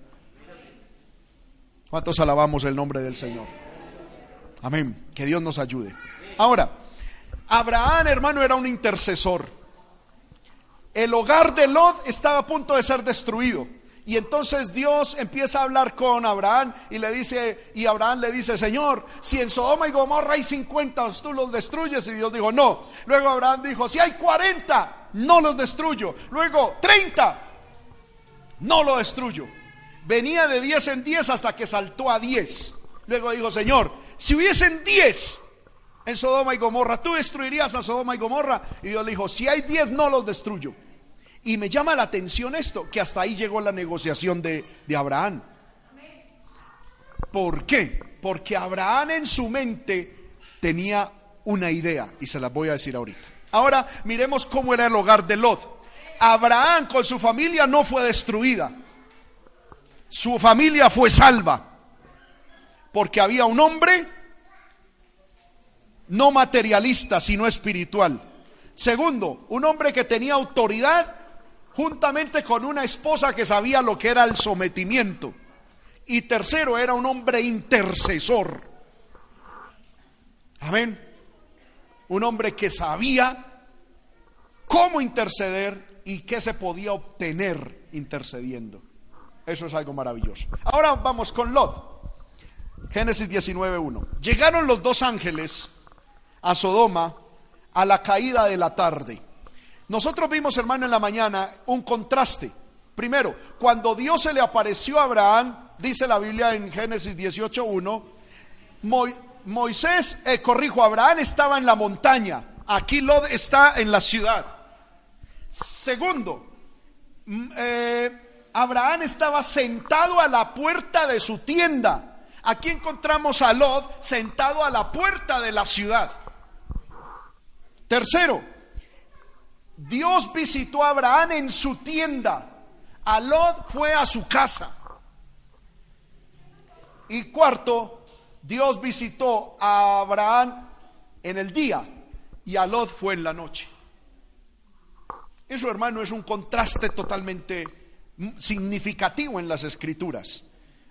¿Cuántos alabamos el nombre del Señor? Amén. Que Dios nos ayude. Ahora, Abraham, hermano, era un intercesor. El hogar de Lot estaba a punto de ser destruido. Y entonces Dios empieza a hablar con Abraham y le dice, y Abraham le dice, Señor, si en Sodoma y Gomorra hay 50, tú los destruyes. Y Dios dijo, no. Luego Abraham dijo, si hay 40, no los destruyo. Luego 30, no lo destruyo. Venía de 10 en 10 hasta que saltó a 10. Luego dijo, Señor, si hubiesen 10 en Sodoma y Gomorra, ¿tú destruirías a Sodoma y Gomorra? Y Dios le dijo, si hay 10, no los destruyo. Y me llama la atención esto, que hasta ahí llegó la negociación de, Abraham. ¿Por qué? Porque Abraham en su mente tenía una idea y se la voy a decir ahorita. Ahora miremos cómo era el hogar de Lot. Abraham con su familia no fue destruida. Su familia fue salva. Porque había un hombre no materialista, sino espiritual. Segundo, un hombre que tenía autoridad juntamente con una esposa que sabía lo que era el sometimiento. Y tercero, era un hombre intercesor. Amén. Un hombre que sabía cómo interceder y qué se podía obtener intercediendo. Eso es algo maravilloso. Ahora vamos con Lot. Génesis 19.1. Llegaron los dos ángeles a Sodoma a la caída de la tarde. Nosotros vimos, hermano, en la mañana un contraste. Primero, cuando Dios se le apareció a Abraham, dice la Biblia en Génesis 18.1, Moisés, eh, corrijo, Abraham estaba en la montaña, aquí Lot está en la ciudad. Segundo, eh, Abraham estaba sentado a la puerta de su tienda. Aquí encontramos a Lot sentado a la puerta de la ciudad. Tercero, Dios visitó a Abraham en su tienda. A Lot fue a su casa. Y cuarto, Dios visitó a Abraham en el día y a Lot fue en la noche. Eso, hermano, es un contraste totalmente significativo en las escrituras.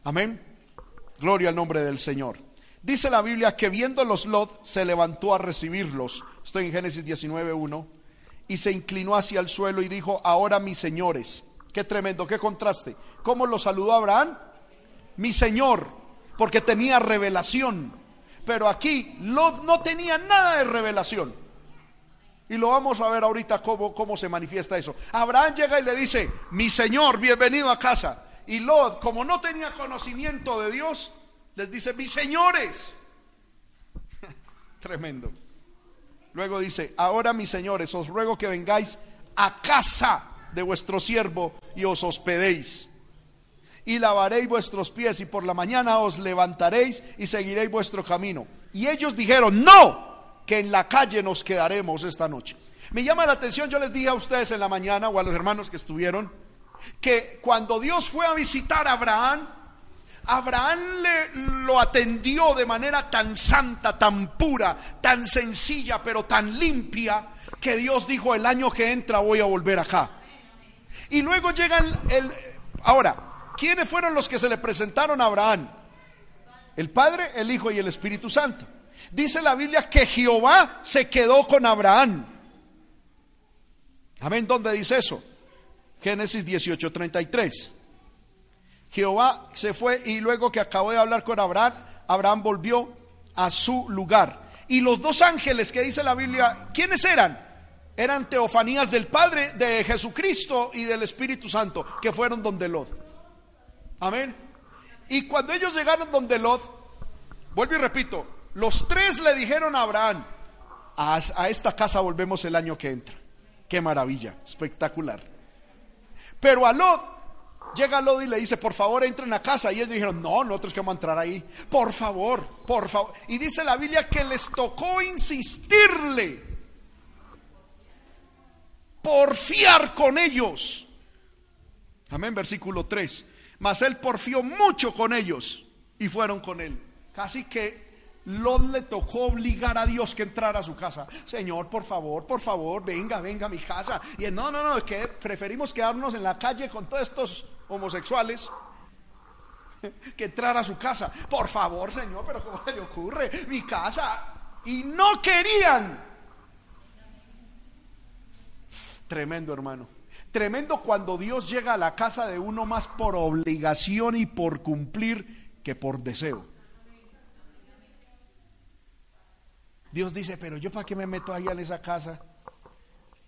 Amén. Gloria al nombre del Señor. Dice la Biblia que viendo los Lot se levantó a recibirlos. Estoy en Génesis 19.1. Y se inclinó hacia el suelo y dijo, ahora mis señores. Qué tremendo, qué contraste. ¿Cómo lo saludó Abraham? Mi señor, porque tenía revelación. Pero aquí Lot no tenía nada de revelación. Y lo vamos a ver ahorita cómo, cómo se manifiesta eso. Abraham llega y le dice, mi señor, bienvenido a casa. Y Lot, como no tenía conocimiento de Dios, les dice, mis señores. <laughs> Tremendo. Luego dice, ahora mis señores, os ruego que vengáis a casa de vuestro siervo y os hospedéis. Y lavaréis vuestros pies y por la mañana os levantaréis y seguiréis vuestro camino. Y ellos dijeron, no, que en la calle nos quedaremos esta noche. Me llama la atención, yo les dije a ustedes en la mañana o a los hermanos que estuvieron, que cuando Dios fue a visitar a Abraham, Abraham le, lo atendió de manera tan santa, tan pura, tan sencilla, pero tan limpia, que Dios dijo, el año que entra voy a volver acá. Y luego llegan el... Ahora, ¿quiénes fueron los que se le presentaron a Abraham? El Padre, el Hijo y el Espíritu Santo. Dice la Biblia que Jehová se quedó con Abraham. Amén, ¿dónde dice eso? Génesis 18:33. Jehová se fue y luego que acabó de hablar con Abraham, Abraham volvió a su lugar. Y los dos ángeles que dice la Biblia, ¿quiénes eran? Eran teofanías del Padre, de Jesucristo y del Espíritu Santo, que fueron donde Lot. Amén. Y cuando ellos llegaron donde Lot, vuelvo y repito, los tres le dijeron a Abraham, a, esta casa volvemos el año que entra. Qué maravilla, espectacular. Pero a Lot, llega Lot y le dice, por favor entren a casa. Y ellos dijeron, no, nosotros que vamos a entrar ahí. Por favor, por favor. Y dice la Biblia que les tocó insistirle, porfiar con ellos. Amén, versículo 3. Mas él porfió mucho con ellos y fueron con él. Casi que Lot le tocó obligar a Dios que entrara a su casa. Señor, por favor, por favor, venga, venga a mi casa. Y él, no, no, no, es que preferimos quedarnos en la calle con todos estos homosexuales <laughs> que entrar a su casa. Por favor, Señor, pero ¿cómo le ocurre? Mi casa. Y no querían. Tremendo, hermano. Tremendo cuando Dios llega a la casa de uno más por obligación y por cumplir que por deseo. Dios dice, pero yo para qué me meto ahí en esa casa?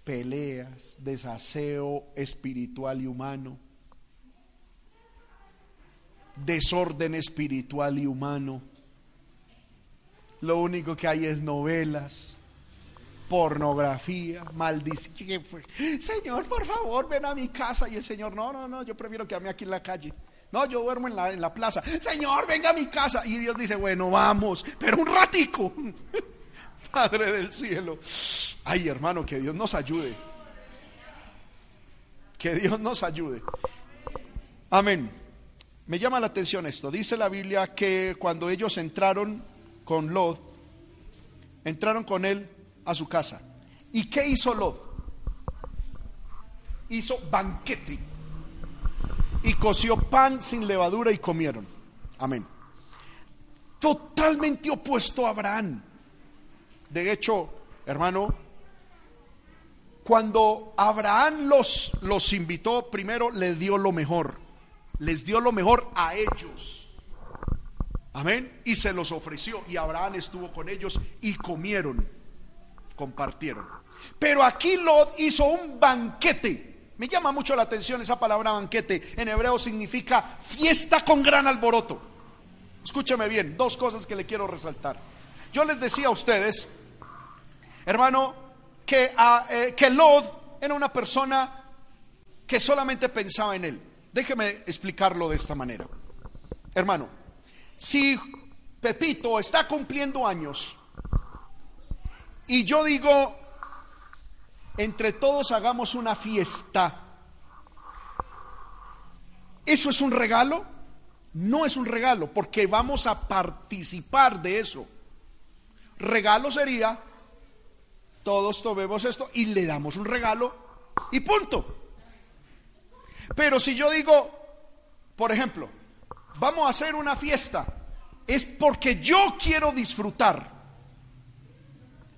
Peleas, desaseo espiritual y humano, desorden espiritual y humano. Lo único que hay es novelas, pornografía, maldición. Señor, por favor, ven a mi casa. Y el Señor, no, no, no, yo prefiero quedarme aquí en la calle. No, yo duermo en la, en la plaza. Señor, venga a mi casa. Y Dios dice, bueno, vamos, pero un ratico. <laughs> Padre del cielo. Ay, hermano, que Dios nos ayude. Que Dios nos ayude. Amén. Me llama la atención esto. Dice la Biblia que cuando ellos entraron con Lot, entraron con él a su casa. ¿Y qué hizo Lot? Hizo banquete y coció pan sin levadura y comieron. Amén. Totalmente opuesto a Abraham. De hecho, hermano, cuando Abraham los, los invitó, primero le dio lo mejor. Les dio lo mejor a ellos. Amén. Y se los ofreció. Y Abraham estuvo con ellos y comieron. Compartieron. Pero aquí Lot hizo un banquete me llama mucho la atención esa palabra banquete. En hebreo significa fiesta con gran alboroto. Escúchame bien, dos cosas que le quiero resaltar. Yo les decía a ustedes, hermano, que, a, eh, que era una persona que solamente pensaba en él. Déjeme explicarlo de esta manera. Hermano, si Pepito está cumpliendo años y yo digo, entre todos hagamos una fiesta. ¿Eso es un regalo? No es un regalo, porque vamos a participar de eso. Regalo sería, todos tomemos esto y le damos un regalo y punto. Pero si yo digo, por ejemplo, vamos a hacer una fiesta, es porque yo quiero disfrutar.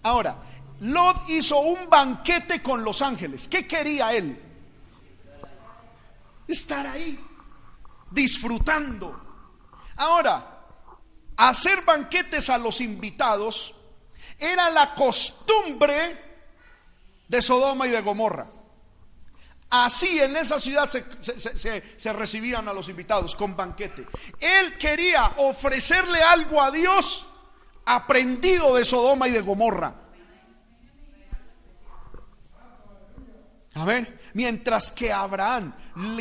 Ahora, Lot hizo un banquete con los ángeles. ¿Qué quería él? Estar ahí, disfrutando. Ahora, hacer banquetes a los invitados era la costumbre de Sodoma y de Gomorra. Así en esa ciudad se, recibían a los invitados con banquete. Él quería ofrecerle algo a Dios aprendido de Sodoma y de Gomorra. ver, Mientras que Abraham,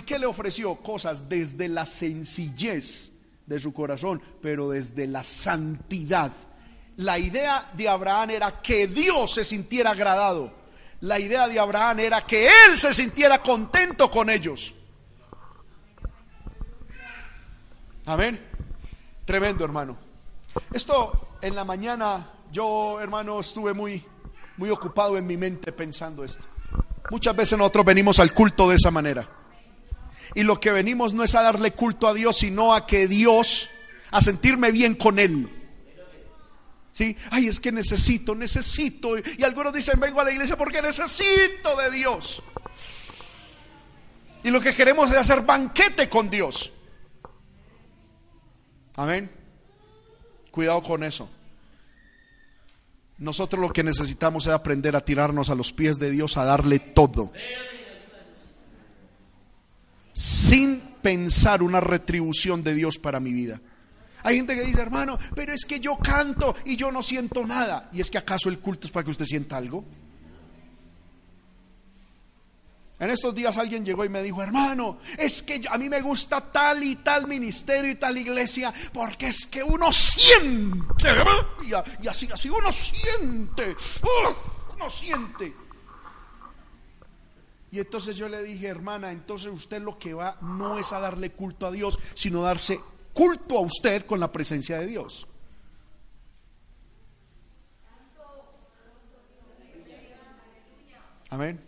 ¿qué le ofreció? Cosas desde la sencillez de su corazón, pero desde la santidad. La idea de Abraham era que Dios se sintiera agradado. La idea de Abraham era que él se sintiera contento con ellos. Amén. Tremendo, hermano. Esto en la mañana yo, hermano, estuve muy muy ocupado en mi mente pensando esto. Muchas veces nosotros venimos al culto de esa manera. Y lo que venimos no es a darle culto a Dios, sino a que Dios, a sentirme bien con Él. ¿Sí? Ay, es que necesito, necesito. Y algunos dicen, vengo a la iglesia porque necesito de Dios. Y lo que queremos es hacer banquete con Dios. Amén. Cuidado con eso. Nosotros lo que necesitamos es aprender a tirarnos a los pies de Dios, a darle todo. Sin pensar una retribución de Dios para mi vida. Hay gente que dice, hermano, pero es que yo canto y yo no siento nada. ¿Y es que acaso el culto es para que usted sienta algo? En estos días alguien llegó y me dijo, hermano, es que a mí me gusta tal y tal ministerio y tal iglesia, porque es que uno siente, y, así, así uno siente, ¡uh! uno siente. Y entonces yo le dije, hermana, entonces usted lo que va no es a darle culto a Dios, sino darse culto a usted con la presencia de Dios. Amén.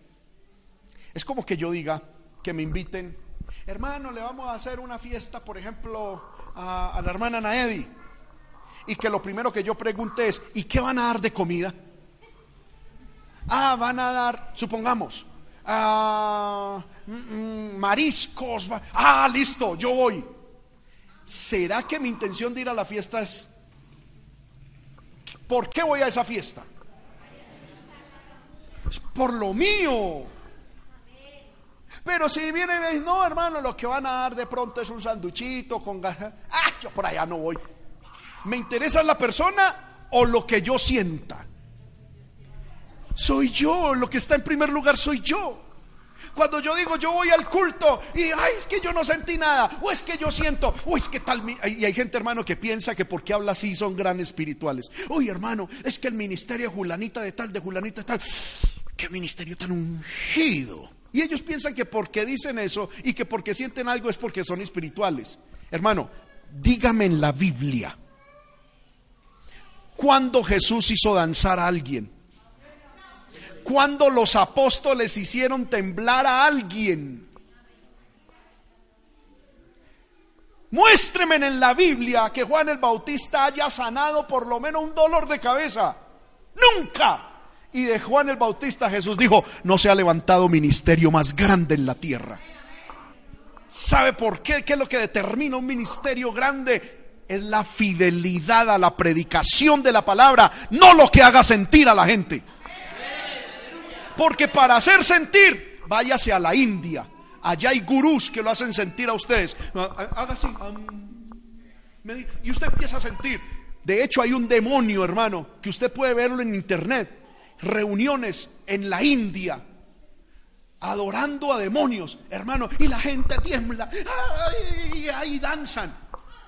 Es como que yo diga, que me inviten, hermano, le vamos a hacer una fiesta, por ejemplo, a, la hermana Naedi. Y que lo primero que yo pregunte es, ¿y qué van a dar de comida? Ah, van a dar, supongamos, ah, mm, mm, mariscos. Ah, listo, yo voy. ¿Será que mi intención de ir a la fiesta es, ¿por qué voy a esa fiesta? Es por lo mío. Pero si viene y me dice, no, hermano, lo que van a dar de pronto es un sanduchito con gaja. Ah, yo por allá no voy. ¿Me interesa la persona o lo que yo sienta? Soy yo, lo que está en primer lugar soy yo. Cuando yo digo yo voy al culto y ay, es que yo no sentí nada, o es que yo siento, o es que tal. Y hay gente, hermano, que piensa que porque habla así son gran espirituales. Uy, hermano, es que el ministerio Julanita de tal, de Julanita de tal, qué ministerio tan ungido. Y ellos piensan que porque dicen eso y que porque sienten algo es porque son espirituales. Hermano, dígame en la Biblia, ¿cuándo Jesús hizo danzar a alguien? ¿Cuándo los apóstoles hicieron temblar a alguien? Muéstreme en la Biblia que Juan el Bautista haya sanado por lo menos un dolor de cabeza. Nunca. Y de Juan el Bautista Jesús dijo, no se ha levantado ministerio más grande en la tierra. ¿Sabe por qué? ¿Qué es lo que determina un ministerio grande? Es la fidelidad a la predicación de la palabra, no lo que haga sentir a la gente. Porque para hacer sentir, váyase a la India. Allá hay gurús que lo hacen sentir a ustedes. Haga así. Y usted empieza a sentir. De hecho, hay un demonio, hermano, que usted puede verlo en internet reuniones en la India adorando a demonios, hermano, y la gente tiembla, y ahí danzan.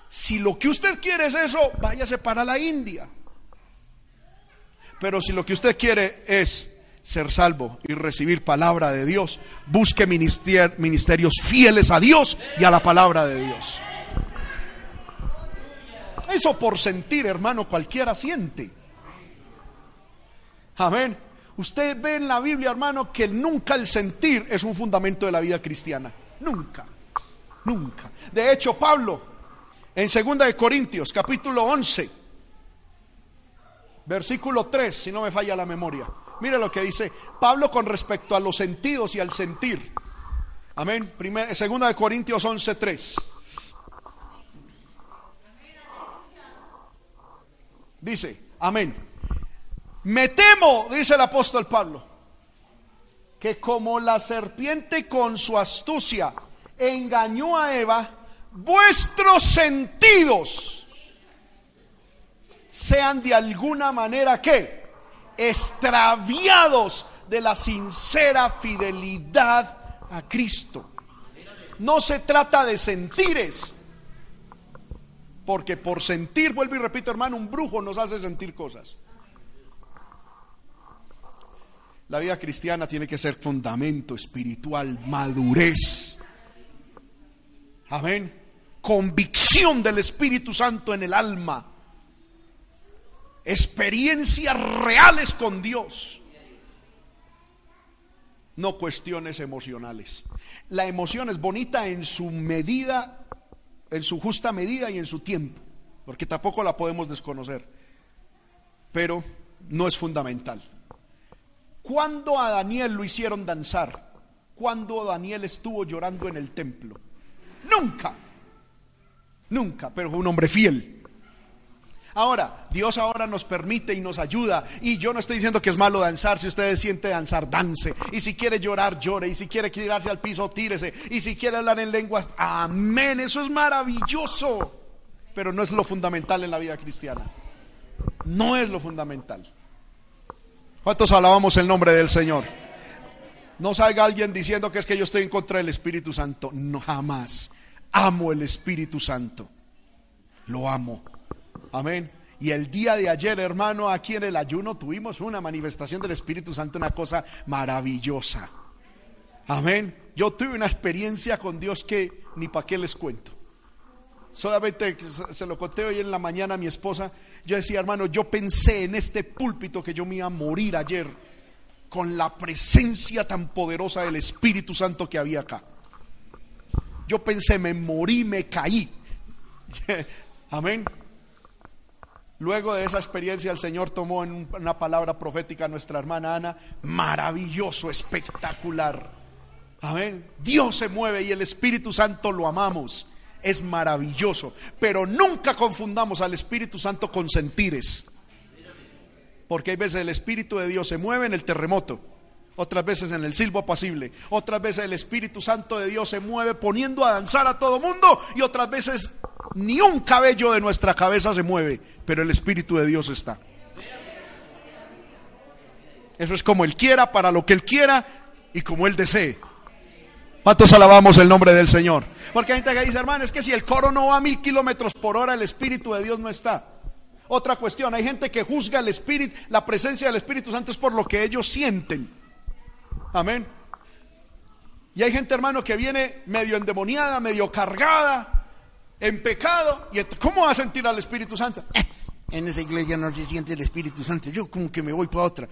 Si lo que usted quiere es eso, váyase para la India. Pero si lo que usted quiere es ser salvo y recibir palabra de Dios, busque ministerios fieles a Dios y a la palabra de Dios. Eso por sentir, hermano, cualquiera siente. Amén. Usted ve en la Biblia, hermano, que nunca el sentir es un fundamento de la vida cristiana. Nunca. Nunca. De hecho, Pablo, en 2 de Corintios, capítulo 11, versículo 3, si no me falla la memoria. Mire lo que dice Pablo con respecto a los sentidos y al sentir. Amén. segunda de Corintios 11, 3. Dice, amén. Me temo, dice el apóstol Pablo, que como la serpiente con su astucia engañó a Eva, vuestros sentidos sean de alguna manera que extraviados de la sincera fidelidad a Cristo. No se trata de sentires, porque por sentir, vuelvo y repito hermano, un brujo nos hace sentir cosas. La vida cristiana tiene que ser fundamento espiritual, madurez. Amén. Convicción del Espíritu Santo en el alma. Experiencias reales con Dios. No cuestiones emocionales. La emoción es bonita en su medida, en su justa medida y en su tiempo, porque tampoco la podemos desconocer. Pero no es fundamental. ¿Cuándo a Daniel lo hicieron danzar? ¿Cuándo Daniel estuvo llorando en el templo? Nunca. Nunca, pero fue un hombre fiel. Ahora, Dios ahora nos permite y nos ayuda. Y yo no estoy diciendo que es malo danzar. Si usted siente danzar, dance. Y si quiere llorar, llore. Y si quiere tirarse al piso, tírese. Y si quiere hablar en lenguas, amén. Eso es maravilloso. Pero no es lo fundamental en la vida cristiana. No es lo fundamental. ¿Cuántos alabamos el nombre del Señor? No salga alguien diciendo que es que yo estoy en contra del Espíritu Santo. No, jamás. Amo el Espíritu Santo. Lo amo. Amén. Y el día de ayer, hermano, aquí en el ayuno tuvimos una manifestación del Espíritu Santo, una cosa maravillosa. Amén. Yo tuve una experiencia con Dios que ni para qué les cuento. Solamente se lo conté hoy en la mañana a mi esposa. Yo decía, hermano, yo pensé en este púlpito que yo me iba a morir ayer con la presencia tan poderosa del Espíritu Santo que había acá. Yo pensé, me morí, me caí. <laughs> Amén. Luego de esa experiencia el Señor tomó en una palabra profética a nuestra hermana Ana, maravilloso, espectacular. Amén. Dios se mueve y el Espíritu Santo lo amamos es maravilloso, pero nunca confundamos al Espíritu Santo con sentires. Porque hay veces el Espíritu de Dios se mueve en el terremoto, otras veces en el silbo apacible, otras veces el Espíritu Santo de Dios se mueve poniendo a danzar a todo mundo y otras veces ni un cabello de nuestra cabeza se mueve, pero el Espíritu de Dios está. Eso es como Él quiera, para lo que Él quiera y como Él desee. ¿Cuántos alabamos el nombre del Señor? Porque hay gente que dice, hermano, es que si el coro no va a mil kilómetros por hora, el Espíritu de Dios no está. Otra cuestión, hay gente que juzga el Espíritu, la presencia del Espíritu Santo es por lo que ellos sienten. Amén. Y hay gente, hermano, que viene medio endemoniada, medio cargada, en pecado. ¿Y cómo va a sentir al Espíritu Santo? Eh, en esa iglesia no se siente el Espíritu Santo. Yo como que me voy para otra.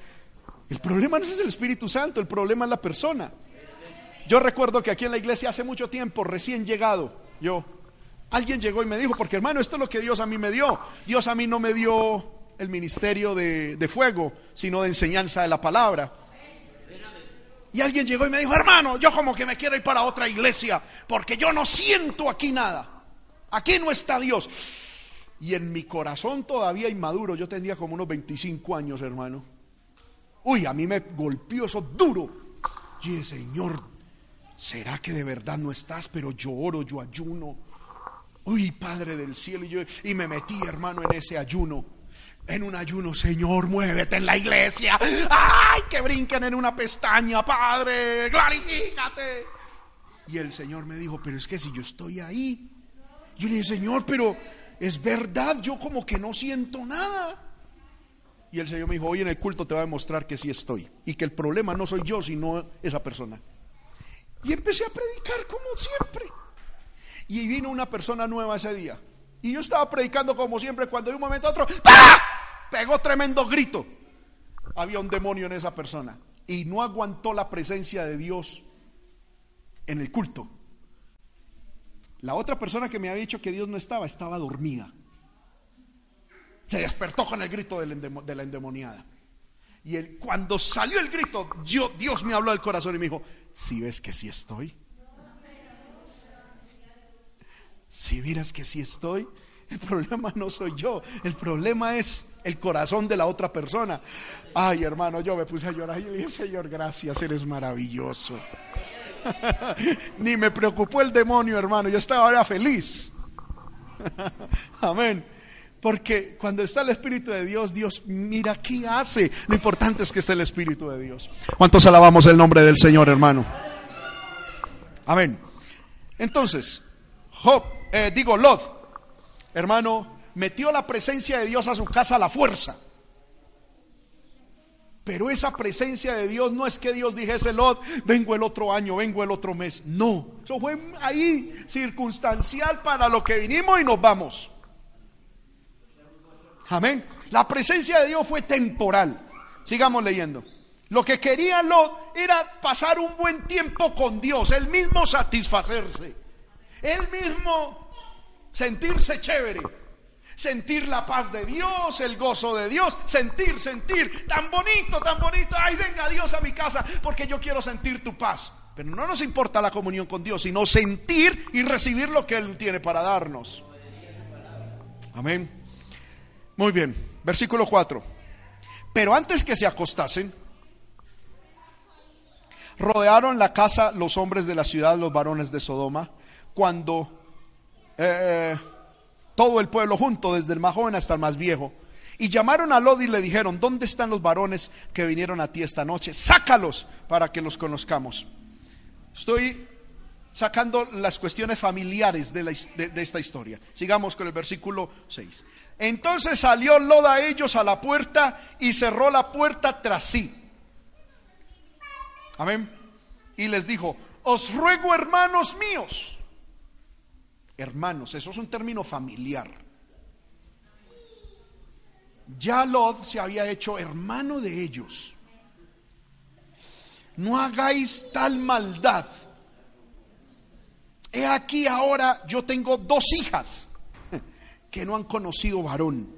El problema no es el Espíritu Santo, el problema es la persona. Yo recuerdo que aquí en la iglesia hace mucho tiempo, recién llegado, yo, alguien llegó y me dijo, porque hermano, esto es lo que Dios a mí me dio. Dios a mí no me dio el ministerio de, de fuego, sino de enseñanza de la palabra. Y alguien llegó y me dijo, hermano, yo como que me quiero ir para otra iglesia, porque yo no siento aquí nada. Aquí no está Dios. Y en mi corazón todavía inmaduro, yo tenía como unos 25 años, hermano. Uy, a mí me golpeó eso duro. Y el Señor, ¿será que de verdad no estás? Pero yo oro, yo ayuno. Uy, Padre del cielo. Y, yo, y me metí, hermano, en ese ayuno en un ayuno, Señor, muévete en la iglesia. Ay, que brinquen en una pestaña, Padre, clarifícate. Y el Señor me dijo, pero es que si yo estoy ahí, yo le dije, Señor, pero es verdad, yo como que no siento nada. Y el Señor me dijo, hoy en el culto te va a demostrar que sí estoy. Y que el problema no soy yo, sino esa persona. Y empecé a predicar como siempre. Y vino una persona nueva ese día. Y yo estaba predicando como siempre cuando de un momento a otro ¡ah! pegó tremendo grito. Había un demonio en esa persona y no aguantó la presencia de Dios en el culto. La otra persona que me había dicho que Dios no estaba, estaba dormida. Se despertó con el grito de la endemoniada. Y él, cuando salió el grito, Dios me habló al corazón y me dijo, si ves que sí estoy, si miras que sí estoy, el problema no soy yo, el problema es el corazón de la otra persona. Ay, hermano, yo me puse a llorar y le dije, Señor, gracias, eres maravilloso. <laughs> Ni me preocupó el demonio, hermano, yo estaba ahora feliz. <laughs> Amén. Porque cuando está el Espíritu de Dios, Dios mira qué hace. Lo importante es que esté el Espíritu de Dios. ¿Cuántos alabamos el nombre del Señor, hermano? Amén. Entonces, Job eh, digo, Lot, hermano, metió la presencia de Dios a su casa a la fuerza. Pero esa presencia de Dios no es que Dios dijese, Lot, vengo el otro año, vengo el otro mes. No, eso fue ahí circunstancial para lo que vinimos y nos vamos. Amén. La presencia de Dios fue temporal. Sigamos leyendo. Lo que quería Lot era pasar un buen tiempo con Dios, el mismo satisfacerse, él mismo sentirse chévere, sentir la paz de Dios, el gozo de Dios, sentir, sentir, tan bonito, tan bonito, ay, venga Dios a mi casa porque yo quiero sentir tu paz. Pero no nos importa la comunión con Dios, sino sentir y recibir lo que Él tiene para darnos. Amén. Muy bien, versículo 4. Pero antes que se acostasen, rodearon la casa los hombres de la ciudad, los varones de Sodoma, cuando eh, todo el pueblo junto, desde el más joven hasta el más viejo. Y llamaron a Lot y le dijeron, ¿dónde están los varones que vinieron a ti esta noche? Sácalos para que los conozcamos. Estoy sacando las cuestiones familiares de, de, esta historia. Sigamos con el versículo 6. Entonces salió Lot a ellos a la puerta y cerró la puerta tras sí. Amén. Y les dijo, os ruego hermanos míos hermanos. Eso es un término familiar. Ya Lot se había hecho hermano de ellos. No hagáis tal maldad. He aquí ahora yo tengo dos hijas <laughs> que no han conocido varón.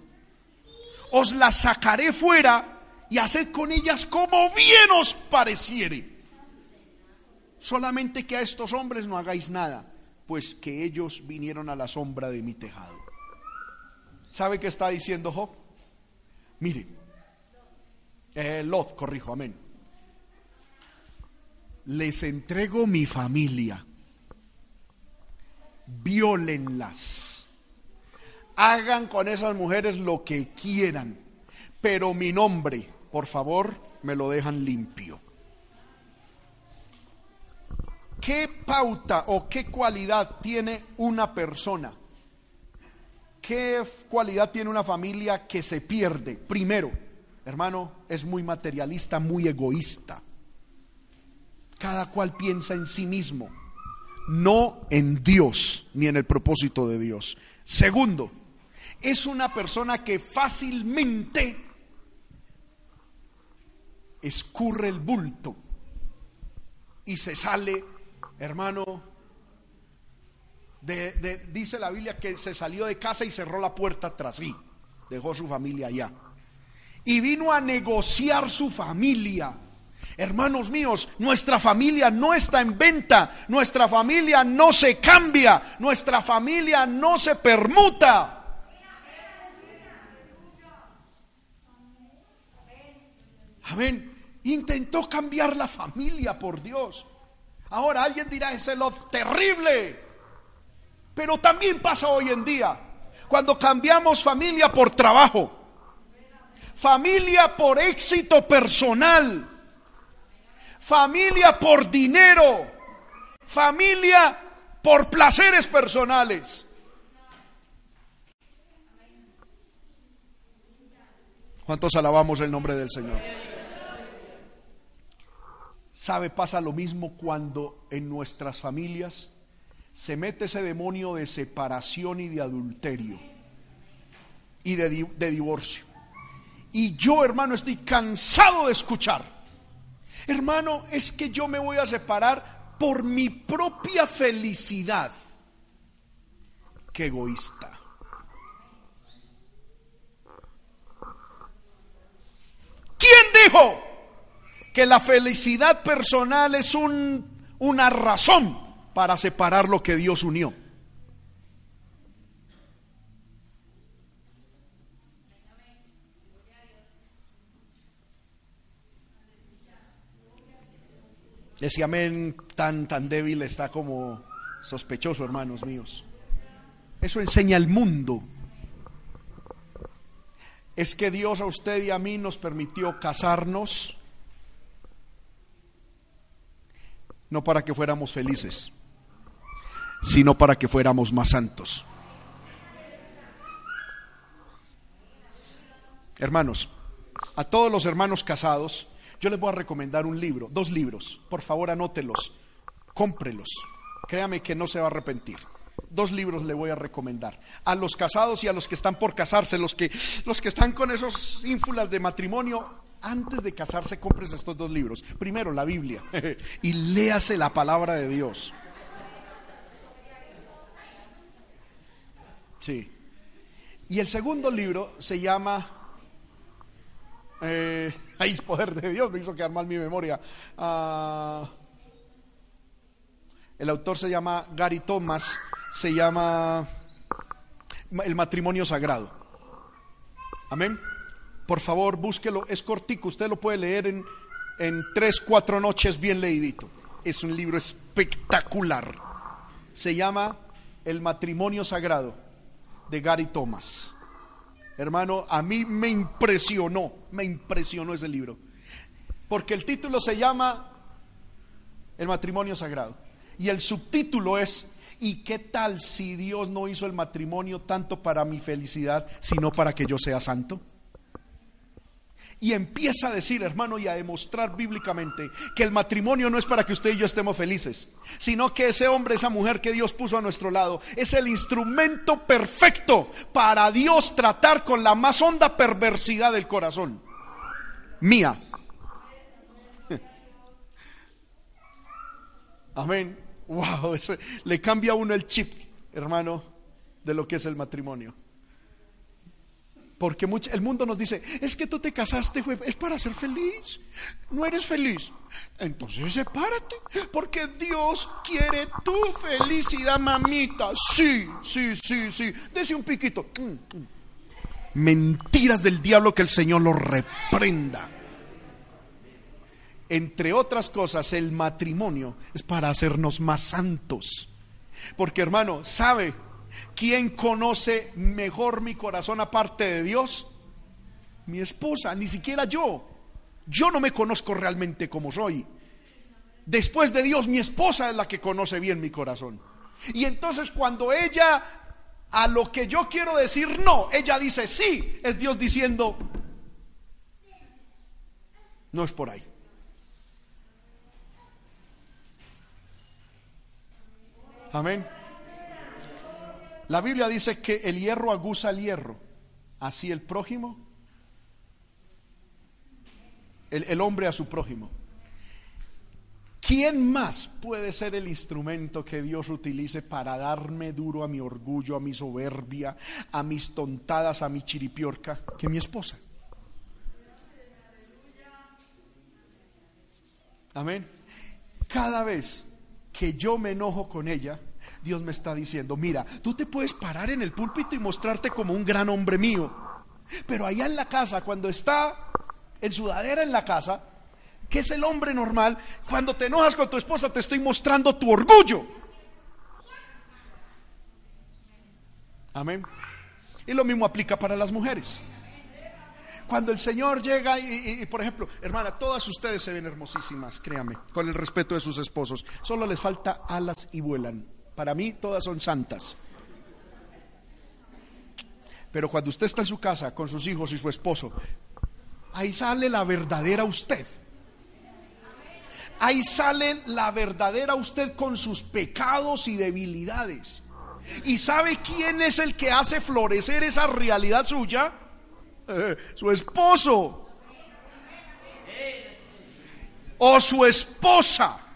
Os las sacaré fuera y haced con ellas como bien os pareciere. Solamente que a estos hombres no hagáis nada pues que ellos vinieron a la sombra de mi tejado. ¿Sabe qué está diciendo Job? Mire, eh, Lot, corrijo, amén. Les entrego mi familia. Violenlas. Hagan con esas mujeres lo que quieran. Pero mi nombre, por favor, me lo dejan limpio. ¿Qué pauta o qué cualidad tiene una persona? ¿Qué cualidad tiene una familia que se pierde? Primero, hermano, es muy materialista, muy egoísta. Cada cual piensa en sí mismo, no en Dios ni en el propósito de Dios. Segundo, es una persona que fácilmente escurre el bulto y se sale, hermano, dice la Biblia que se salió de casa y cerró la puerta tras sí, dejó su familia allá. Y vino a negociar su familia. Hermanos míos, nuestra familia no está en venta, nuestra familia no se cambia, nuestra familia no se permuta. Amén. Intentó cambiar la familia por Dios. Ahora alguien dirá, ese es lo terrible. Pero también pasa hoy en día. Cuando cambiamos familia por trabajo. Familia por éxito personal. Familia por dinero. Familia por placeres personales. ¿Cuántos alabamos el nombre del Señor? ¿Sabe? Pasa lo mismo cuando en nuestras familias se mete ese demonio de separación y de adulterio y de, de, divorcio. Y yo, hermano, estoy cansado de escuchar. Hermano, es que yo me voy a separar por mi propia felicidad. Qué egoísta. ¿Quién dijo que la felicidad personal es un, una razón para separar lo que Dios unió. Ese amén tan, tan débil está como sospechoso, hermanos míos. Eso enseña el mundo. Es que Dios a usted y a mí nos permitió casarnos, no para que fuéramos felices sino para que fuéramos más santos. Hermanos, a todos los hermanos casados, yo les voy a recomendar un libro, dos libros. Por favor, anótelos, cómprelos. Créame que no se va a arrepentir. Dos libros le voy a recomendar. A los casados y a los que están por casarse, los que, los que están con esos ínfulas de matrimonio, antes de casarse, compres estos dos libros. Primero, la Biblia. <laughs> y léase la palabra de Dios. Sí. Y el segundo libro se llama. Eh, <laughs> es poder de Dios, me hizo quedar mal mi memoria. Ah, el autor se llama Gary Thomas, se llama El matrimonio sagrado. Amén. Por favor, búsquelo, es cortico, usted lo puede leer en, en tres, cuatro noches bien leidito. Es un libro espectacular. Se llama El matrimonio sagrado de Gary Thomas. Hermano, a mí me impresionó, me impresionó ese libro. Porque el título se llama El matrimonio sagrado. Y el subtítulo es, ¿y qué tal si Dios no hizo el matrimonio tanto para mi felicidad, sino para que yo sea santo? Y empieza a decir, hermano, y a demostrar bíblicamente que el matrimonio no es para que usted y yo estemos felices, sino que ese hombre, esa mujer que Dios puso a nuestro lado, es el instrumento perfecto para Dios tratar con la más honda perversidad del corazón. Mía. <laughs> Amén. Wow, le cambia a uno el chip, hermano, de lo que es el matrimonio. Porque el mundo nos dice, es que tú te casaste, es para ser feliz. No eres feliz. Entonces sepárate, porque Dios quiere tu felicidad, mamita. Sí, sí, sí, sí. Dese un piquito. Mm, mm. Mentiras del diablo que el Señor lo reprenda. Entre otras cosas, el matrimonio es para hacernos más santos. Porque hermano, sabe ¿Quién conoce mejor mi corazón aparte de Dios? Mi esposa, ni siquiera yo. Yo no me conozco realmente como soy. Después de Dios, mi esposa es la que conoce bien mi corazón. Y entonces cuando ella a lo que yo quiero decir no, ella dice sí, es Dios diciendo, no es por ahí. Amén. La Biblia dice que el hierro aguza el hierro. Así el prójimo, el, el hombre a su prójimo. ¿Quién más puede ser el instrumento que Dios utilice para darme duro a mi orgullo, a mi soberbia, a mis tontadas, a mi chiripiorca, que mi esposa? Amén. Cada vez que yo me enojo con ella, Dios me está diciendo, mira, tú te puedes parar en el púlpito y mostrarte como un gran hombre mío, pero allá en la casa, cuando está en sudadera en la casa, que es el hombre normal, cuando te enojas con tu esposa te estoy mostrando tu orgullo. Amén. Y lo mismo aplica para las mujeres. Cuando el Señor llega y, por ejemplo, hermana, todas ustedes se ven hermosísimas, créame, con el respeto de sus esposos. Solo les falta alas y vuelan. Para mí todas son santas. Pero cuando usted está en su casa con sus hijos y su esposo, ahí sale la verdadera usted. Ahí sale la verdadera usted con sus pecados y debilidades. ¿Y sabe quién es el que hace florecer esa realidad suya? Eh, su esposo. O su esposa.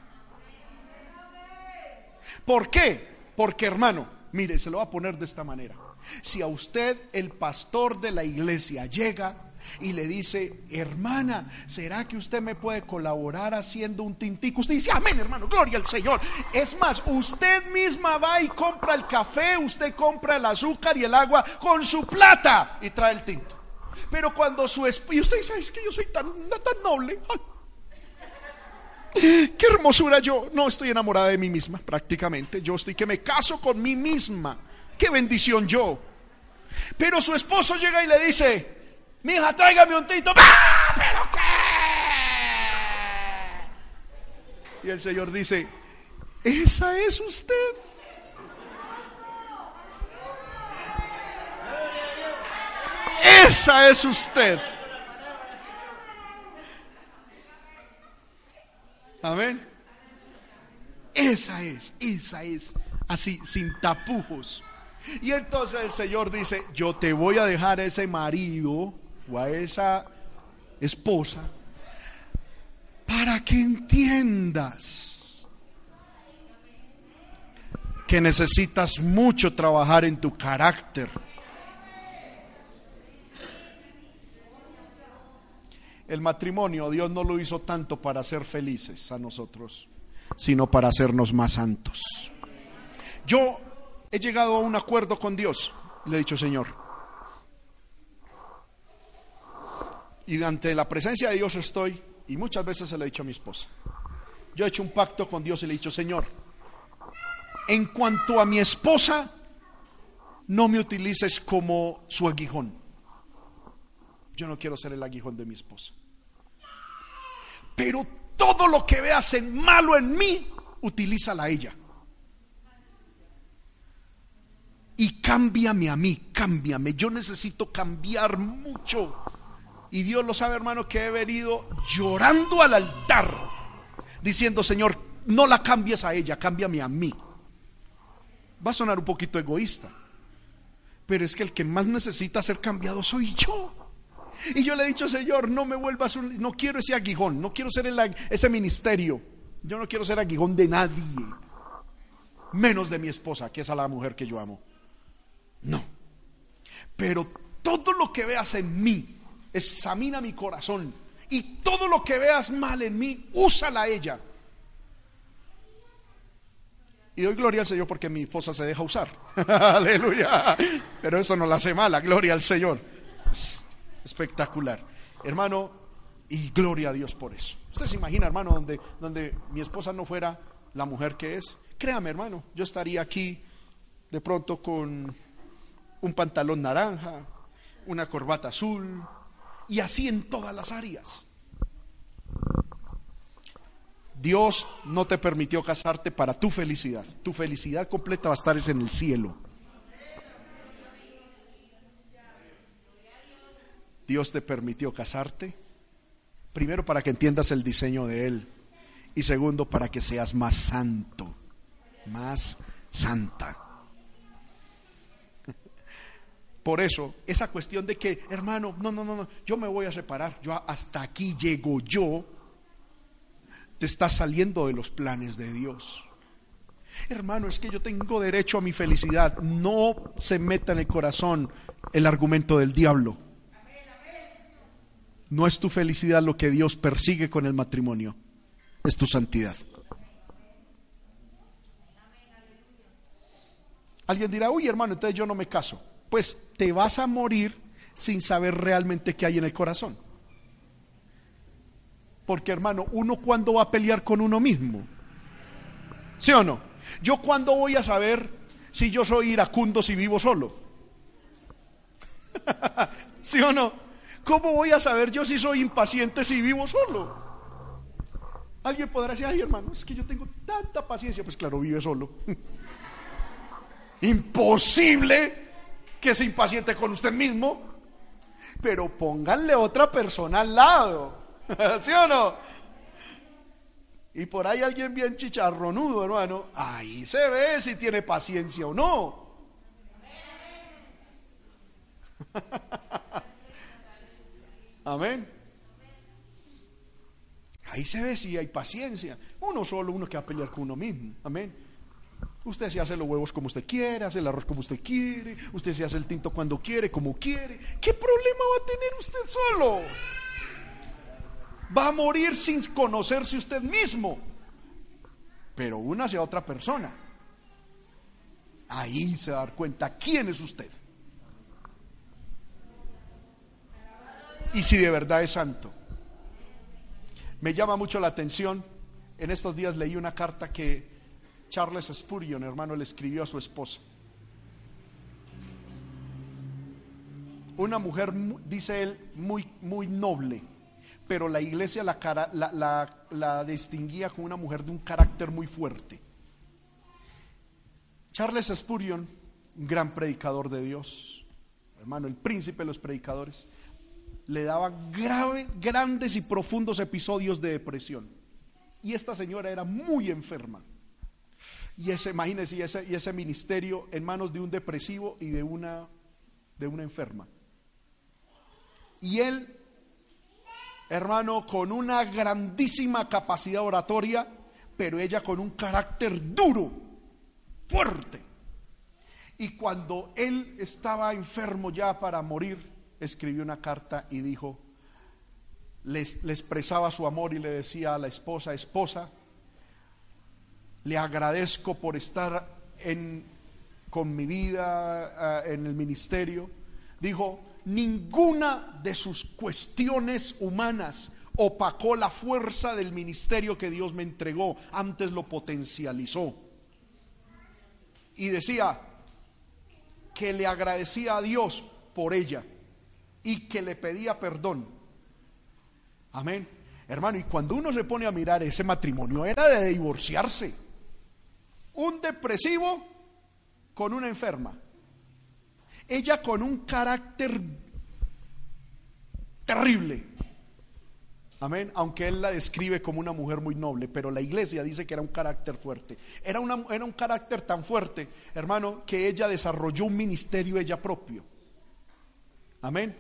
¿Por qué? Porque hermano, mire, se lo va a poner de esta manera. Si a usted el pastor de la iglesia llega y le dice, hermana, ¿será que usted me puede colaborar haciendo un tintico? Usted dice, amén, hermano, gloria al Señor. Es más, usted misma va y compra el café, usted compra el azúcar y el agua con su plata y trae el tinto. Pero cuando su esposo, y usted dice, es que yo soy tan, tan noble. Qué hermosura yo. No estoy enamorada de mí misma, prácticamente. Yo estoy que me caso con mí misma. Qué bendición yo. Pero su esposo llega y le dice, mi hija, tráigame un tinto. ¡Ah, ¿Pero qué? Y el Señor dice, esa es usted. Esa es usted. Amén. Esa es, esa es. Así, sin tapujos. Y entonces el Señor dice, yo te voy a dejar ese marido o a esa esposa para que entiendas que necesitas mucho trabajar en tu carácter. El matrimonio Dios no lo hizo tanto para ser felices a nosotros, sino para hacernos más santos. Yo he llegado a un acuerdo con Dios. Le he dicho, Señor, Y ante la presencia de Dios estoy, y muchas veces se lo he dicho a mi esposa. Yo he hecho un pacto con Dios y le he dicho, Señor, en cuanto a mi esposa, no me utilices como su aguijón. Yo no quiero ser el aguijón de mi esposa. Pero todo lo que veas en malo en mí, utilízala a ella. Y cámbiame a mí, cámbiame. Yo necesito cambiar mucho. Y Dios lo sabe, hermano, que he venido llorando al altar, diciendo, Señor, no la cambies a ella, cámbiame a mí. Va a sonar un poquito egoísta, pero es que el que más necesita ser cambiado soy yo. Y yo le he dicho, Señor, no me vuelvas, un, no quiero ese aguijón, no quiero ser ese ministerio. Yo no quiero ser aguijón de nadie, menos de mi esposa, que es a la mujer que yo amo. No. Pero todo lo que veas en mí, examina mi corazón y todo lo que veas mal en mí, úsala a ella. Y doy gloria al Señor porque mi esposa se deja usar. <laughs> Aleluya. Pero eso no la hace mala, gloria al Señor. Espectacular. Hermano, y gloria a Dios por eso. Usted se imagina, hermano, donde, donde mi esposa no fuera la mujer que es. Créame, hermano, yo estaría aquí de pronto con un pantalón naranja, una corbata azul, y así en todas las áreas. Dios no te permitió casarte para tu felicidad. Tu felicidad completa va a estar en el cielo. Dios te permitió casarte, primero para que entiendas el diseño de Él y segundo para que seas más santo, más santa. <laughs> Por eso, esa cuestión de que, hermano, no, no, no, yo me voy a separar, yo hasta aquí llego yo, te está saliendo de los planes de Dios. Hermano, es que yo tengo derecho a mi felicidad. No se meta en el corazón el argumento del diablo. No es tu felicidad lo que Dios persigue con el matrimonio, es tu santidad. Alguien dirá, uy hermano, entonces yo no me caso. Pues te vas a morir sin saber realmente qué hay en el corazón. Porque hermano, uno cuando va a pelear con uno mismo. ¿Sí o no? Yo cuando voy a saber si yo soy iracundo si vivo solo. <laughs> ¿Sí o no? ¿Cómo voy a saber yo si soy impaciente si vivo solo? Alguien podrá decir, ay hermano, es que yo tengo tanta paciencia. Pues claro, vive solo. <laughs> Imposible que se impaciente con usted mismo. Pero pónganle otra persona al lado. <laughs> ¿Sí o no? Y por ahí alguien bien chicharronudo, hermano. Ahí se ve si tiene paciencia o no. <laughs> Amén. Ahí se ve si hay paciencia. Uno solo, uno que va a pelear con uno mismo. Amén. Usted se hace los huevos como usted quiere, hace el arroz como usted quiere, usted se hace el tinto cuando quiere, como quiere. ¿Qué problema va a tener usted solo? Va a morir sin conocerse usted mismo, pero una hacia otra persona. Ahí se va a dar cuenta quién es usted. Y si de verdad es santo. Me llama mucho la atención. En estos días leí una carta que Charles Spurgeon, hermano, le escribió a su esposa. Una mujer, dice él, muy, muy noble, pero la iglesia la, distinguía como una mujer de un carácter muy fuerte. Charles Spurgeon, un gran predicador de Dios, hermano, el príncipe de los predicadores, le daba grave, grandes y profundos episodios de depresión. Y esta señora era muy enferma. Y ese, imagínense, y ese, y ese ministerio en manos de un depresivo y de una, de una enferma. Y él, hermano, con una grandísima capacidad oratoria, pero ella con un carácter duro, fuerte. Y cuando él estaba enfermo ya para morir, escribió una carta y dijo, le, expresaba su amor y le decía a la esposa, esposa, le agradezco por estar en, con mi vida eh, en el ministerio. Dijo, ninguna de sus cuestiones humanas opacó la fuerza del ministerio que Dios me entregó, antes lo potencializó. Y decía que le agradecía a Dios por ella y que le pedía perdón. Amén. Hermano, y cuando uno se pone a mirar ese matrimonio, era de divorciarse un depresivo con una enferma. Ella con un carácter terrible. Amén. Aunque él la describe como una mujer muy noble, pero la iglesia dice que era un carácter fuerte. Era, era un carácter tan fuerte, hermano, que ella desarrolló un ministerio ella propio. Amén.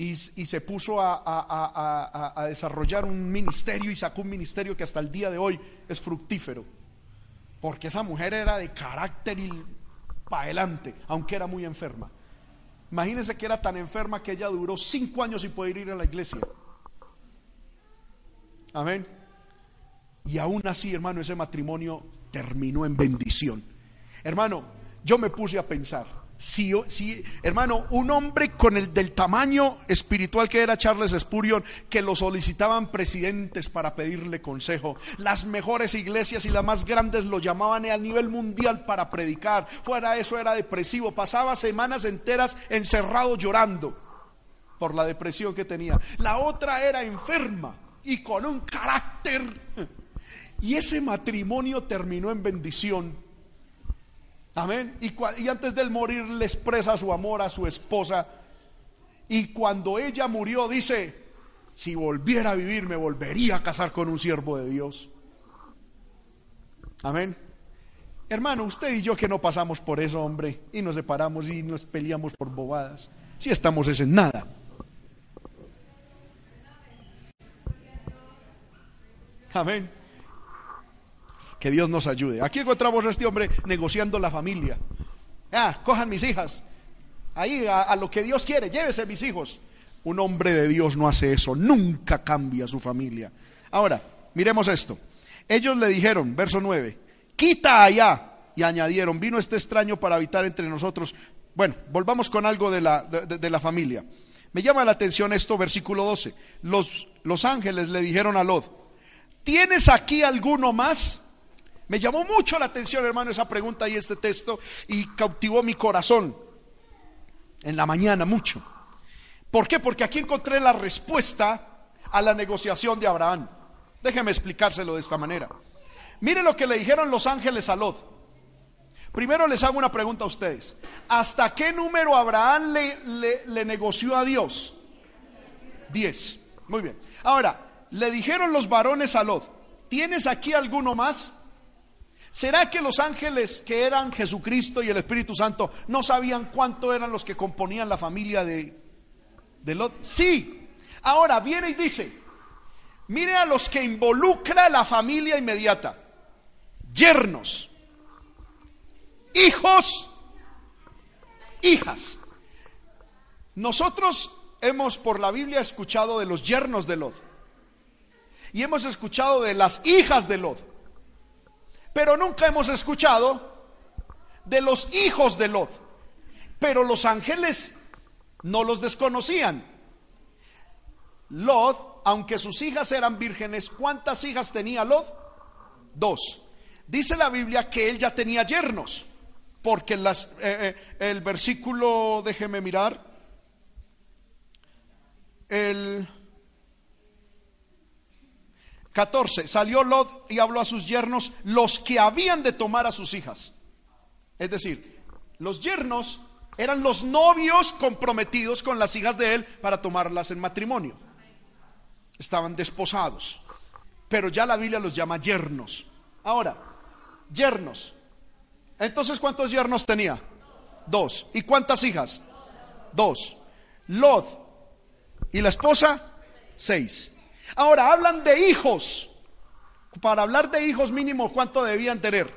Y, se puso a, a desarrollar un ministerio y sacó un ministerio que hasta el día de hoy es fructífero. Porque esa mujer era de carácter y para adelante, aunque era muy enferma. Imagínense que era tan enferma que ella duró cinco años sin poder ir a la iglesia. Amén. Y aún así, hermano, ese matrimonio terminó en bendición. Hermano, yo me puse a pensar, si, si, hermano, un hombre con el del tamaño espiritual que era Charles Spurgeon, que lo solicitaban presidentes para pedirle consejo, las mejores iglesias y las más grandes lo llamaban a nivel mundial para predicar. Fuera eso era depresivo, pasaba semanas enteras encerrado llorando por la depresión que tenía. La otra era enferma y con un carácter. Y ese matrimonio terminó en bendición Amén. Y, antes de morir le expresa su amor a su esposa. Y cuando ella murió dice, si volviera a vivir me volvería a casar con un siervo de Dios. Amén. Hermano, usted y yo que no pasamos por eso, hombre, y nos separamos y nos peleamos por bobadas. Si estamos es en nada. Amén. Que Dios nos ayude. Aquí encontramos a este hombre negociando la familia. Ah, cojan mis hijas. Ahí a, lo que Dios quiere, llévese mis hijos. Un hombre de Dios no hace eso, nunca cambia su familia. Ahora, miremos esto. Ellos le dijeron, verso 9, quita allá. Y añadieron, vino este extraño para habitar entre nosotros. Bueno, volvamos con algo de la, de la familia. Me llama la atención esto, versículo 12. Los, los ángeles le dijeron a Lot, ¿tienes aquí alguno más? Me llamó mucho la atención, hermano, esa pregunta y este texto y cautivó mi corazón en la mañana mucho. ¿Por qué? Porque aquí encontré la respuesta a la negociación de Abraham. Déjeme explicárselo de esta manera. Mire lo que le dijeron los ángeles a Lot. Primero les hago una pregunta a ustedes. ¿Hasta qué número Abraham le, le, le negoció a Dios? Diez. Muy bien. Ahora, le dijeron los varones a Lot, ¿tienes aquí alguno más? ¿Será que los ángeles que eran Jesucristo y el Espíritu Santo no sabían cuánto eran los que componían la familia de, de Lot? Sí. Ahora viene y dice, mire a los que involucra la familia inmediata. Yernos, hijos, hijas. Nosotros hemos por la Biblia escuchado de los yernos de Lot. Y hemos escuchado de las hijas de Lot. Pero nunca hemos escuchado de los hijos de Lot. Pero los ángeles no los desconocían. Lot, aunque sus hijas eran vírgenes, ¿cuántas hijas tenía Lot? Dos. Dice la Biblia que él ya tenía yernos, porque eh, eh, el versículo, déjeme mirar, el 14. Salió Lot y habló a sus yernos los que habían de tomar a sus hijas. Es decir, los yernos eran los novios comprometidos con las hijas de él para tomarlas en matrimonio. Estaban desposados. Pero ya la Biblia los llama yernos. Ahora, yernos. Entonces, ¿cuántos yernos tenía? Dos. ¿Y cuántas hijas? Dos. Lot y la esposa, seis. Ahora hablan de hijos. Para hablar de hijos mínimo, ¿cuánto debían tener?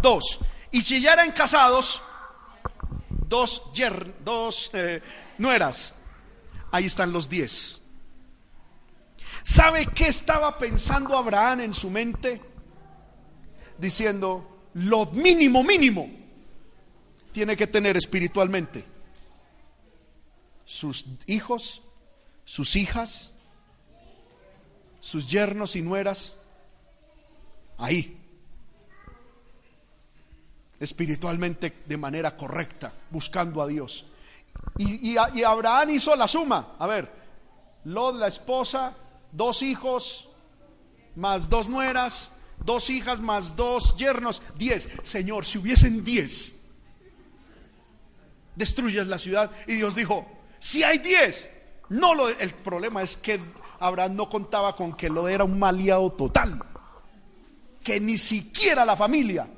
Dos. Y si ya eran casados, dos, dos eh, nueras. Ahí están los diez. ¿Sabe qué estaba pensando Abraham en su mente? Diciendo, lo mínimo, mínimo, tiene que tener espiritualmente sus hijos, sus hijas, sus yernos y nueras ahí, espiritualmente de manera correcta, buscando a Dios. Y, y, Abraham hizo la suma. A ver, Lot, la esposa, dos hijos, más dos nueras, dos hijas, más dos yernos, diez. Señor, si hubiesen diez, destruyes la ciudad. Y Dios dijo, si hay diez, no lo, el problema es que Abraham no contaba con que lo era un maliado total, que ni siquiera la familia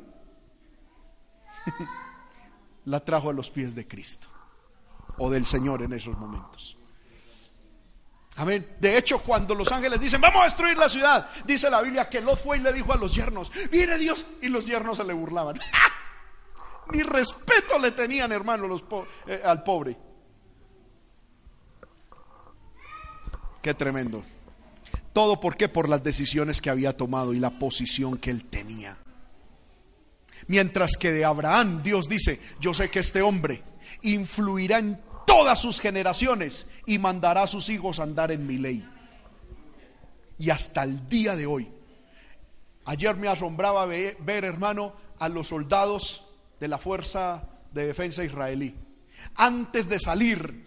<laughs> la trajo a los pies de Cristo o del Señor en esos momentos. Amén. De hecho, cuando los ángeles dicen, vamos a destruir la ciudad, dice la Biblia que Lot fue y le dijo a los yernos, viene Dios, y los yernos se le burlaban. <laughs> Ni respeto le tenían, hermano, los eh, al pobre. Qué tremendo. Todo por qué? Por las decisiones que había tomado y la posición que él tenía. Mientras que de Abraham Dios dice, yo sé que este hombre influirá en todas sus generaciones y mandará a sus hijos andar en mi ley. Y hasta el día de hoy. Ayer me asombraba ver hermano, a los soldados de la Fuerza de Defensa israelí. Antes de salir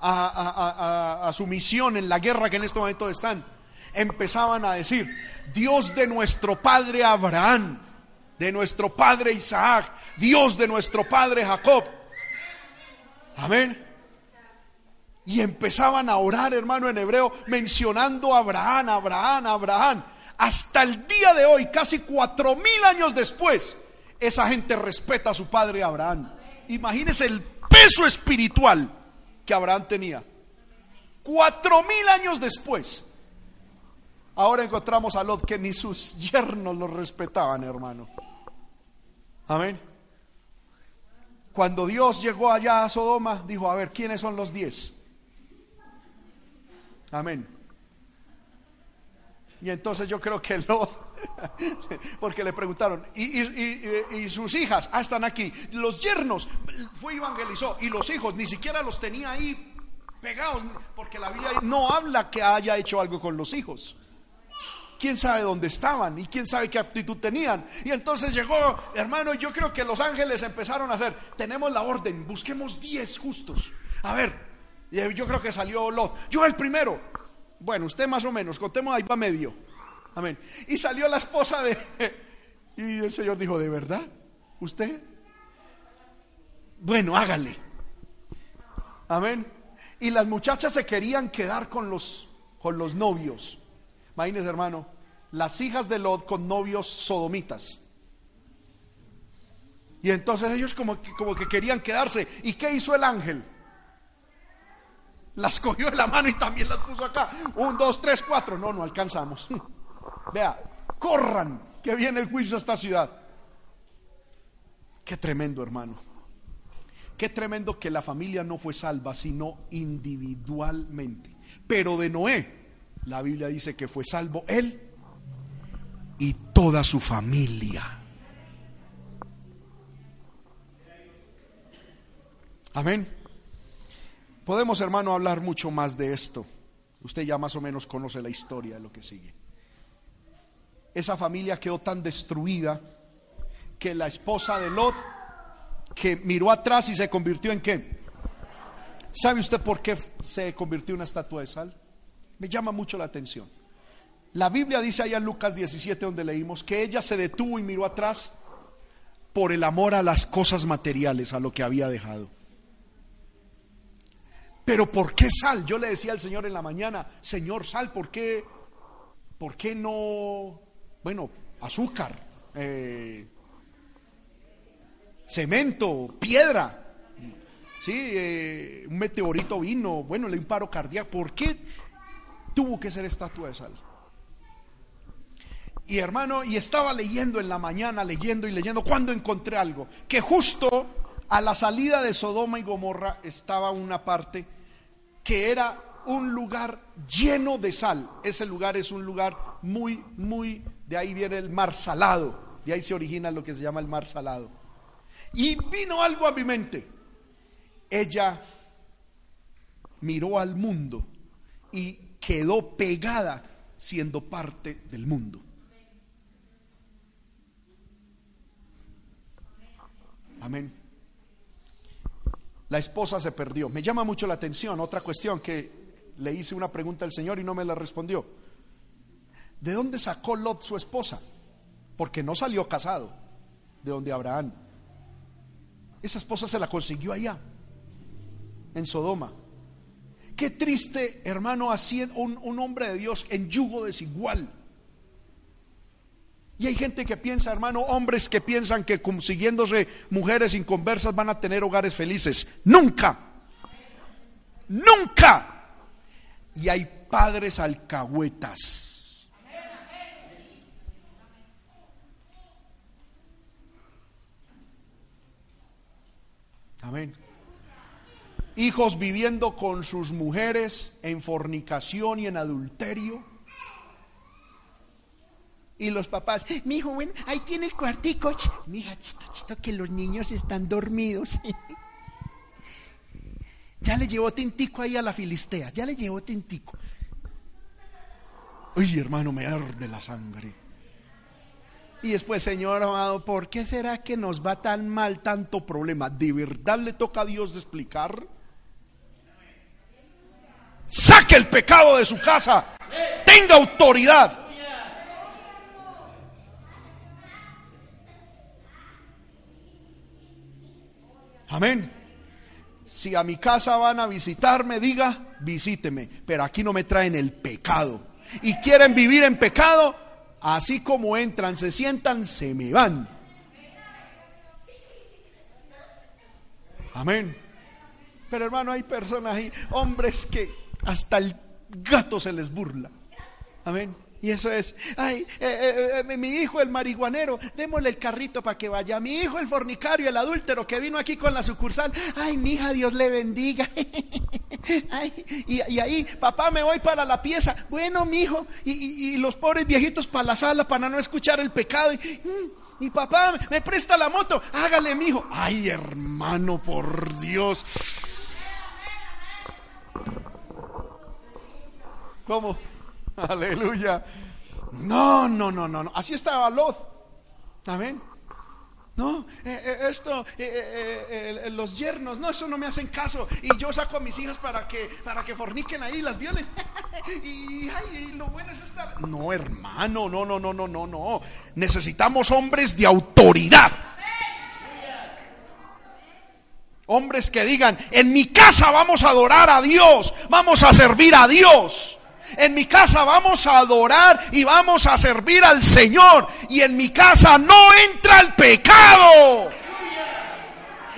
a, su misión en la guerra que en este momento están, empezaban a decir, Dios de nuestro padre Abraham, de nuestro padre Isaac, Dios de nuestro padre Jacob. Amén. Y empezaban a orar, hermano, en hebreo, mencionando a Abraham, Abraham, Abraham. Hasta el día de hoy, casi cuatro mil años después, esa gente respeta a su padre Abraham. Imagínese el peso espiritual que Abraham tenía. Cuatro mil años después, ahora encontramos a Lot que ni sus yernos lo respetaban, hermano. Amén. Cuando Dios llegó allá a Sodoma, dijo, a ver, ¿quiénes son los diez? Amén. Y entonces yo creo que Lot, <laughs> porque le preguntaron, ¿y, sus hijas? Ah, están aquí. Los yernos, fue evangelizó, y los hijos ni siquiera los tenía ahí pegados, porque la Biblia no habla que haya hecho algo con los hijos. ¿Quién sabe dónde estaban? ¿Y quién sabe qué aptitud tenían? Y entonces llegó, hermano, yo creo que los ángeles empezaron a hacer, tenemos la orden, busquemos 10 justos. A ver, yo creo que salió Lot. Yo el primero. Bueno, usted más o menos, contemos ahí va medio. Amén. Y salió la esposa de... <laughs> Y el Señor dijo, ¿de verdad? ¿Usted? Bueno, hágale. Amén. Y las muchachas se querían quedar con los, con los novios. Imagínense, hermano, las hijas de Lot con novios sodomitas. Y entonces ellos como que, como que querían quedarse. ¿Y qué hizo el ángel? Las <laughs> cogió de la mano y también las puso acá. Un, dos, tres, cuatro. No, no alcanzamos. <laughs> Vea, corran, que viene el juicio a esta ciudad. Qué tremendo, hermano. Qué tremendo que la familia no fue salva, sino individualmente. Pero de Noé, la Biblia dice que fue salvo él y toda su familia. Amén. Podemos, hermano, hablar mucho más de esto. Usted ya más o menos conoce la historia de lo que sigue. Esa familia quedó tan destruida que la esposa de Lot, que miró atrás y se convirtió en qué? ¿Sabe usted por qué se convirtió en una estatua de sal? Me llama mucho la atención. La Biblia dice allá en Lucas 17 donde leímos que ella se detuvo y miró atrás por el amor a las cosas materiales, a lo que había dejado. Pero ¿por qué sal? Yo le decía al Señor en la mañana, Señor, sal, ¿por qué, por qué no, bueno, azúcar, eh, cemento, piedra? Sí, eh, un meteorito vino, bueno, le un paro cardíaco. ¿Por qué tuvo que ser estatua de sal. Y hermano, y estaba leyendo en la mañana, leyendo y leyendo, cuando encontré algo, que justo a la salida de Sodoma y Gomorra estaba una parte que era un lugar lleno de sal. Ese lugar es un lugar muy, muy, de ahí viene el mar salado, de ahí se origina lo que se llama el mar salado. Y vino algo a mi mente. Ella miró al mundo y quedó pegada siendo parte del mundo. Amén. La esposa se perdió. Me llama mucho la atención otra cuestión que le hice una pregunta al Señor y no me la respondió. ¿De dónde sacó Lot su esposa? Porque no salió casado de donde Abraham. Esa esposa se la consiguió allá, en Sodoma. Qué triste, hermano, haciendo un, un hombre de Dios en yugo desigual. Y hay gente que piensa, hermano, hombres que piensan que consiguiéndose mujeres inconversas van a tener hogares felices. Nunca. Nunca. Y hay padres alcahuetas. Hijos viviendo con sus mujeres en fornicación y en adulterio. Y los papás, mi bueno, ahí tiene el cuartico. Mija, chito, chito, que los niños están dormidos. <laughs> ya le llevó tintico ahí a la filistea, ya le llevó tintico. Uy, hermano, me arde la sangre. Y después, Señor amado, ¿por qué será que nos va tan mal tanto problema? ¿De verdad le toca a Dios explicar? saque el pecado de su casa, tenga autoridad. Amén. Si a mi casa van a visitarme, diga, visíteme. Pero aquí no me traen el pecado. Y quieren vivir en pecado, Así como entran, se sientan, se me van. Amén. Pero hermano, hay personas, hay hombres que hasta el gato se les burla. Amén. Y eso es, ay, eh, eh, eh, mi hijo el marihuanero, démosle el carrito para que vaya. Mi hijo el fornicario, el adúltero que vino aquí con la sucursal, ay, mi hija, Dios le bendiga. <laughs> y, ahí, papá, me voy para la pieza. Bueno, mi hijo, y, los pobres viejitos para la sala para no escuchar el pecado. Y, mm, papá, me presta la moto, hágale, mi hijo. Ay, hermano, por Dios. ¿Cómo? <laughs> Aleluya. No, no, no, no, no. Así estaba Lot. Amén. No, eh, eh, esto, eh, los yernos, no, eso no me hacen caso. Y yo saco a mis hijas para que, para que forniquen ahí, las violen. <laughs> y, ay, lo bueno es estar. No, hermano, no, no, no, no, no, no. Necesitamos hombres de autoridad. Hombres que digan, en mi casa vamos a adorar a Dios, vamos a servir a Dios. En mi casa vamos a adorar y vamos a servir al Señor. Y en mi casa no entra el pecado.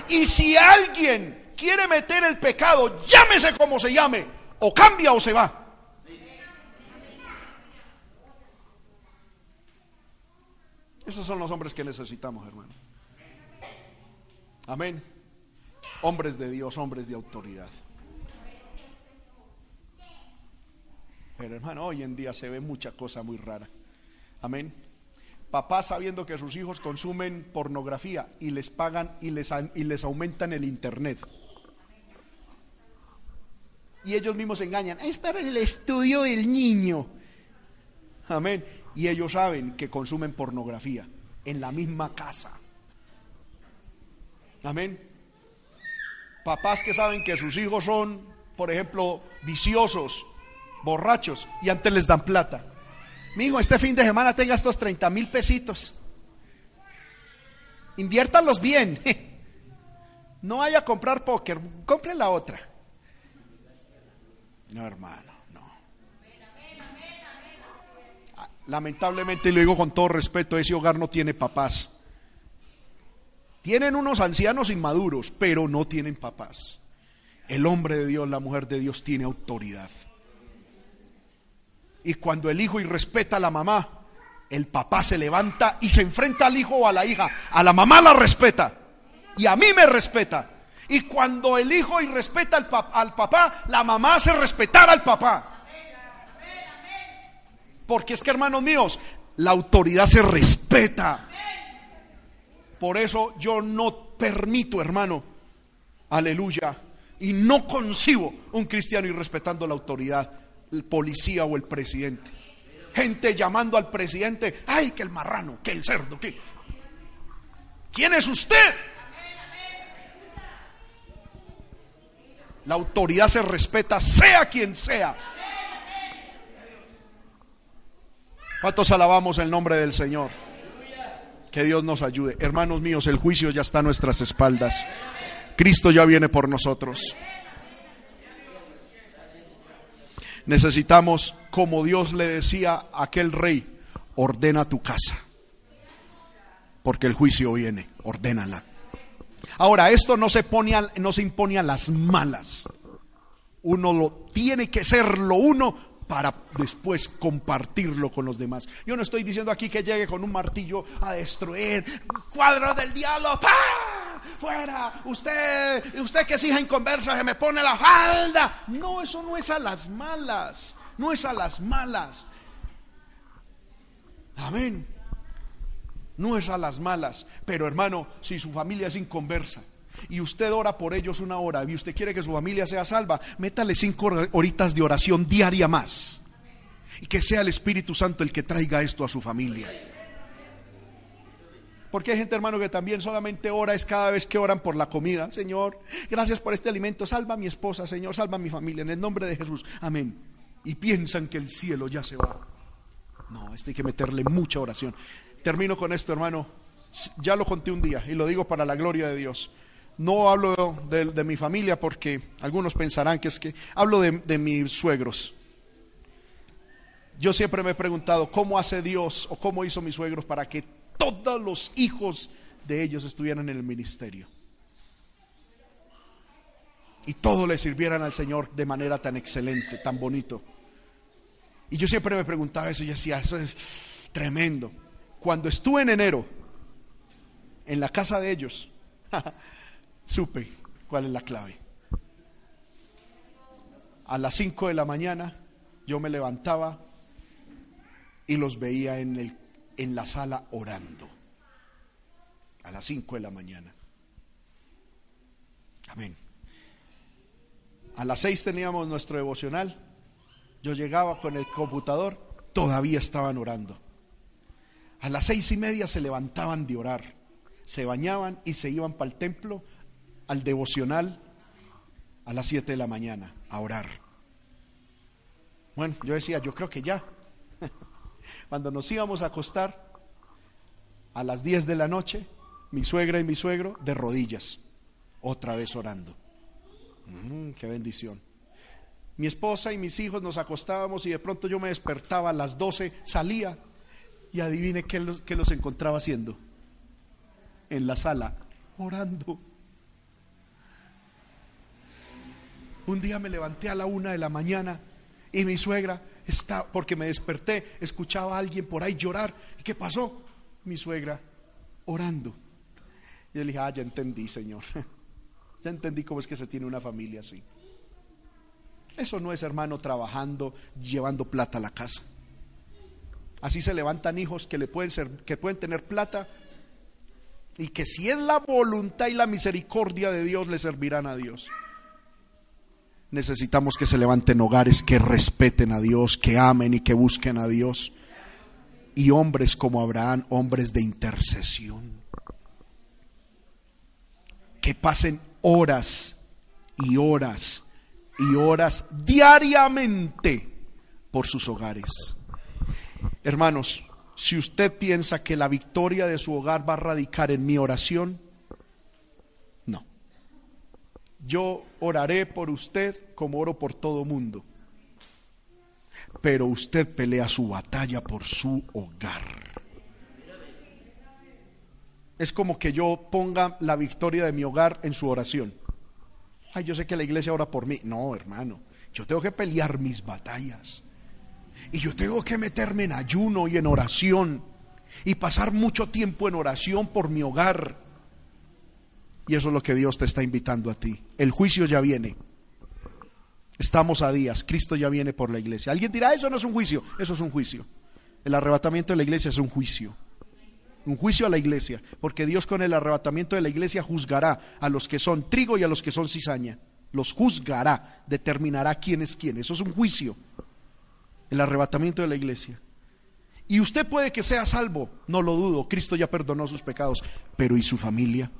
Y si alguien quiere meter el pecado, llámese como se llame, o cambia o se va. Esos son los hombres que necesitamos, hermano. Amén. Hombres de Dios, hombres de autoridad. Pero hermano, hoy en día se ve mucha cosa muy rara. Amén. Papás sabiendo que sus hijos consumen pornografía y les pagan y les, y les aumentan el internet. Y ellos mismos se engañan. Es para el estudio del niño. Amén. Y ellos saben que consumen pornografía en la misma casa. Amén. Papás que saben que sus hijos son, por ejemplo, viciosos borrachos y antes les dan plata. Mi hijo, este fin de semana tenga estos 30 mil pesitos. Inviértanlos bien. <laughs> No vaya a comprar póker, compre la otra. No, hermano, no. Ah, lamentablemente, le digo con todo respeto, ese hogar no tiene papás. Tienen unos ancianos inmaduros, pero no tienen papás. El hombre de Dios, la mujer de Dios tiene autoridad. Y cuando el hijo irrespeta a la mamá, el papá se levanta y se enfrenta al hijo o a la hija. A la mamá la respeta y a mí me respeta. Y cuando el hijo irrespeta al, al papá, la mamá hace respetar al papá. Porque es que, hermanos míos, la autoridad se respeta. Por eso yo no permito, hermano, aleluya, y no concibo un cristiano irrespetando la autoridad el policía o el presidente. Gente llamando al presidente, ay, que el marrano, que el cerdo, que... ¿Quién es usted? La autoridad se respeta, sea quien sea. ¿Cuántos alabamos el nombre del Señor? Que Dios nos ayude. Hermanos míos, el juicio ya está a nuestras espaldas. Cristo ya viene por nosotros. Necesitamos, como Dios le decía a aquel rey, ordena tu casa. Porque el juicio viene, ordénala. Ahora, esto no se, pone no se impone a las malas. Uno lo tiene que ser lo uno para después compartirlo con los demás. Yo no estoy diciendo aquí que llegue con un martillo a destruir cuadros del diablo. Fuera, usted, usted que es hija inconversa, se me pone la falda. No, eso no es a las malas. No es a las malas. Amén. No es a las malas. Pero hermano, si su familia es inconversa, y usted ora por ellos una hora y usted quiere que su familia sea salva, métale cinco horitas de oración diaria más. Y que sea el Espíritu Santo el que traiga esto a su familia. Porque hay gente, hermano, que también solamente ora es cada vez que oran por la comida. Señor, gracias por este alimento. Salva a mi esposa, Señor, salva a mi familia. En el nombre de Jesús. Amén. Y piensan que el cielo ya se va. No, este hay que meterle mucha oración. Termino con esto, hermano. Ya lo conté un día y lo digo para la gloria de Dios. No hablo de, mi familia porque algunos pensarán que es que hablo de, de mis suegros. Yo siempre me he preguntado cómo hace Dios o cómo hizo mis suegros para que todos los hijos de ellos estuvieran en el ministerio. y todo le sirvieran al Señor de manera tan excelente, tan bonito. Y yo siempre me preguntaba eso y decía, eso es tremendo. Cuando estuve en enero en la casa de ellos, <laughs> supe cuál es la clave. A las 5 de la mañana yo me levantaba y los veía en, el, en la sala orando. A las 5 de la mañana. Amén. A las 6 teníamos nuestro devocional. Yo llegaba con el computador, todavía estaban orando. A las seis y media se levantaban de orar, se bañaban y se iban para el templo al devocional a las 7 de la mañana a orar. Bueno, yo decía, yo creo que ya. Cuando nos íbamos a acostar a las 10 de la noche, mi suegra y mi suegro de rodillas, otra vez orando. Mm, qué bendición. Mi esposa y mis hijos nos acostábamos y de pronto yo me despertaba a las 12, salía y adivine qué los, qué los encontraba haciendo. En la sala, orando. Un día me levanté a la una de la mañana y mi suegra está, porque me desperté, escuchaba a alguien por ahí llorar. ¿Y qué pasó? Mi suegra orando. Y yo le dije, ah, ya entendí, Señor. <laughs> ya entendí cómo es que se tiene una familia así. Eso no es hermano trabajando, llevando plata a la casa. Así se levantan hijos que le pueden ser, que pueden tener plata y que si es la voluntad y la misericordia de Dios le servirán a Dios. Necesitamos que se levanten hogares que respeten a Dios, que amen y que busquen a Dios. Y hombres como Abraham, hombres de intercesión. Que pasen horas y horas y horas diariamente por sus hogares. Hermanos, si usted piensa que la victoria de su hogar va a radicar en mi oración, no. Yo oraré por usted como oro por todo mundo. Pero usted pelea su batalla por su hogar. Es como que yo ponga la victoria de mi hogar en su oración. Ay, yo sé que la iglesia ora por mí. No, hermano. Yo tengo que pelear mis batallas. Y yo tengo que meterme en ayuno y en oración. Y pasar mucho tiempo en oración por mi hogar. Y eso es lo que Dios te está invitando a ti. El juicio ya viene. Estamos a días. Cristo ya viene por la iglesia. Alguien dirá, eso no es un juicio. Eso es un juicio. El arrebatamiento de la iglesia es un juicio un juicio a la iglesia, porque Dios con el arrebatamiento de la iglesia juzgará a los que son trigo y a los que son cizaña. Los juzgará, determinará quién es quién. Eso es un juicio, el arrebatamiento de la iglesia. Y usted puede que sea salvo, no lo dudo, Cristo ya perdonó sus pecados, pero ¿y su familia?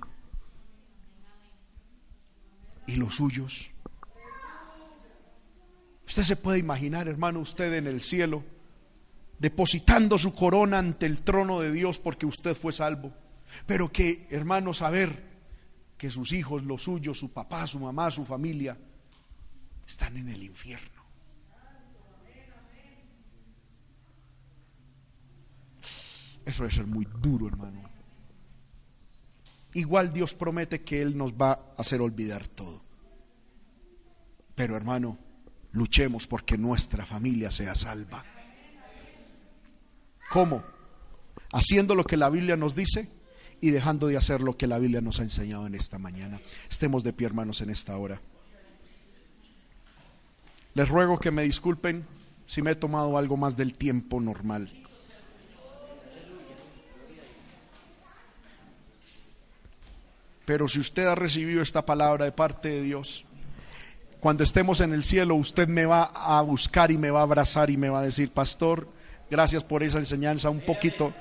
¿Y los suyos? Usted se puede imaginar, hermano, usted en el cielo depositando su corona ante el trono de Dios porque usted fue salvo. Pero que, hermano, saber que sus hijos, los suyos, su papá, su mamá, su familia, están en el infierno. Eso debe ser muy duro, hermano. Igual Dios promete que Él nos va a hacer olvidar todo. Pero hermano, luchemos porque nuestra familia sea salva. ¿Cómo? Haciendo lo que la Biblia nos dice y dejando de hacer lo que la Biblia nos ha enseñado en esta mañana. Estemos de pie, hermanos, en esta hora. Les ruego que me disculpen si me he tomado algo más del tiempo normal. Pero si usted ha recibido esta palabra de parte de Dios, cuando estemos en el cielo, usted me va a buscar y me va a abrazar y me va a decir, pastor, Gracias por esa enseñanza un poquito,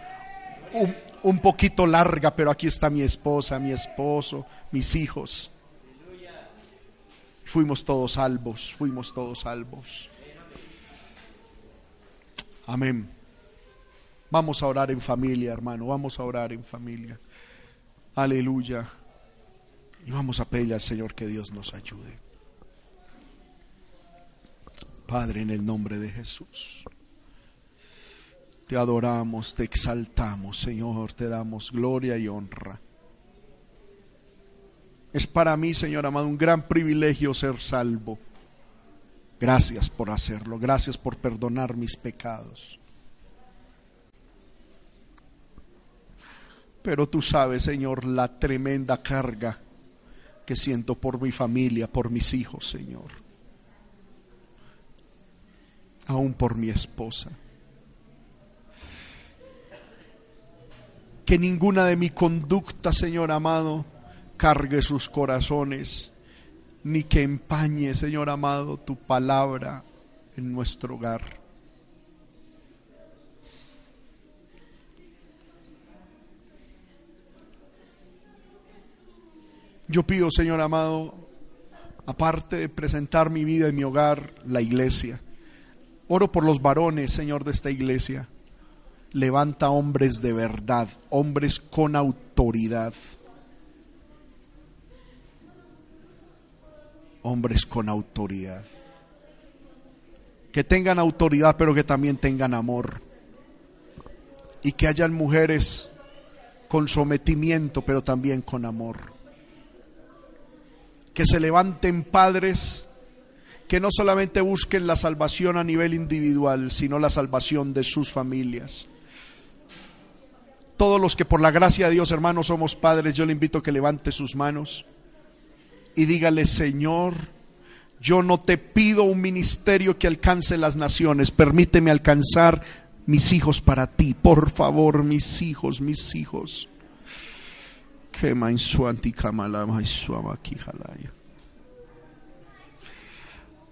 un, poquito larga, pero aquí está mi esposa, mi esposo, mis hijos. Fuimos todos salvos, fuimos todos salvos. Amén. Vamos a orar en familia, hermano, vamos a orar en familia. Aleluya. Y vamos a pedirle al Señor que Dios nos ayude. Padre, en el nombre de Jesús. Te adoramos, te exaltamos, Señor, te damos gloria y honra. Es para mí, Señor amado, un gran privilegio ser salvo. Gracias por hacerlo. Gracias por perdonar mis pecados. Pero tú sabes, Señor, la tremenda carga que siento por mi familia, por mis hijos, Señor. Aún por mi esposa. Que ninguna de mi conducta, Señor amado, cargue sus corazones, ni que empañe, Señor amado, tu palabra en nuestro hogar. Yo pido, Señor amado, aparte de presentar mi vida y mi hogar, la iglesia. Oro por los varones, Señor, de esta iglesia. Levanta hombres de verdad, hombres con autoridad. Hombres con autoridad. Que tengan autoridad, pero que también tengan amor. Y que hayan mujeres con sometimiento, pero también con amor que se levanten padres que no solamente busquen la salvación a nivel individual, sino la salvación de sus familias. Todos los que por la gracia de Dios, hermanos, somos padres, yo le invito a que levante sus manos y dígale, Señor, yo no te pido un ministerio que alcance las naciones, permíteme alcanzar mis hijos para ti, por favor, mis hijos, mis hijos.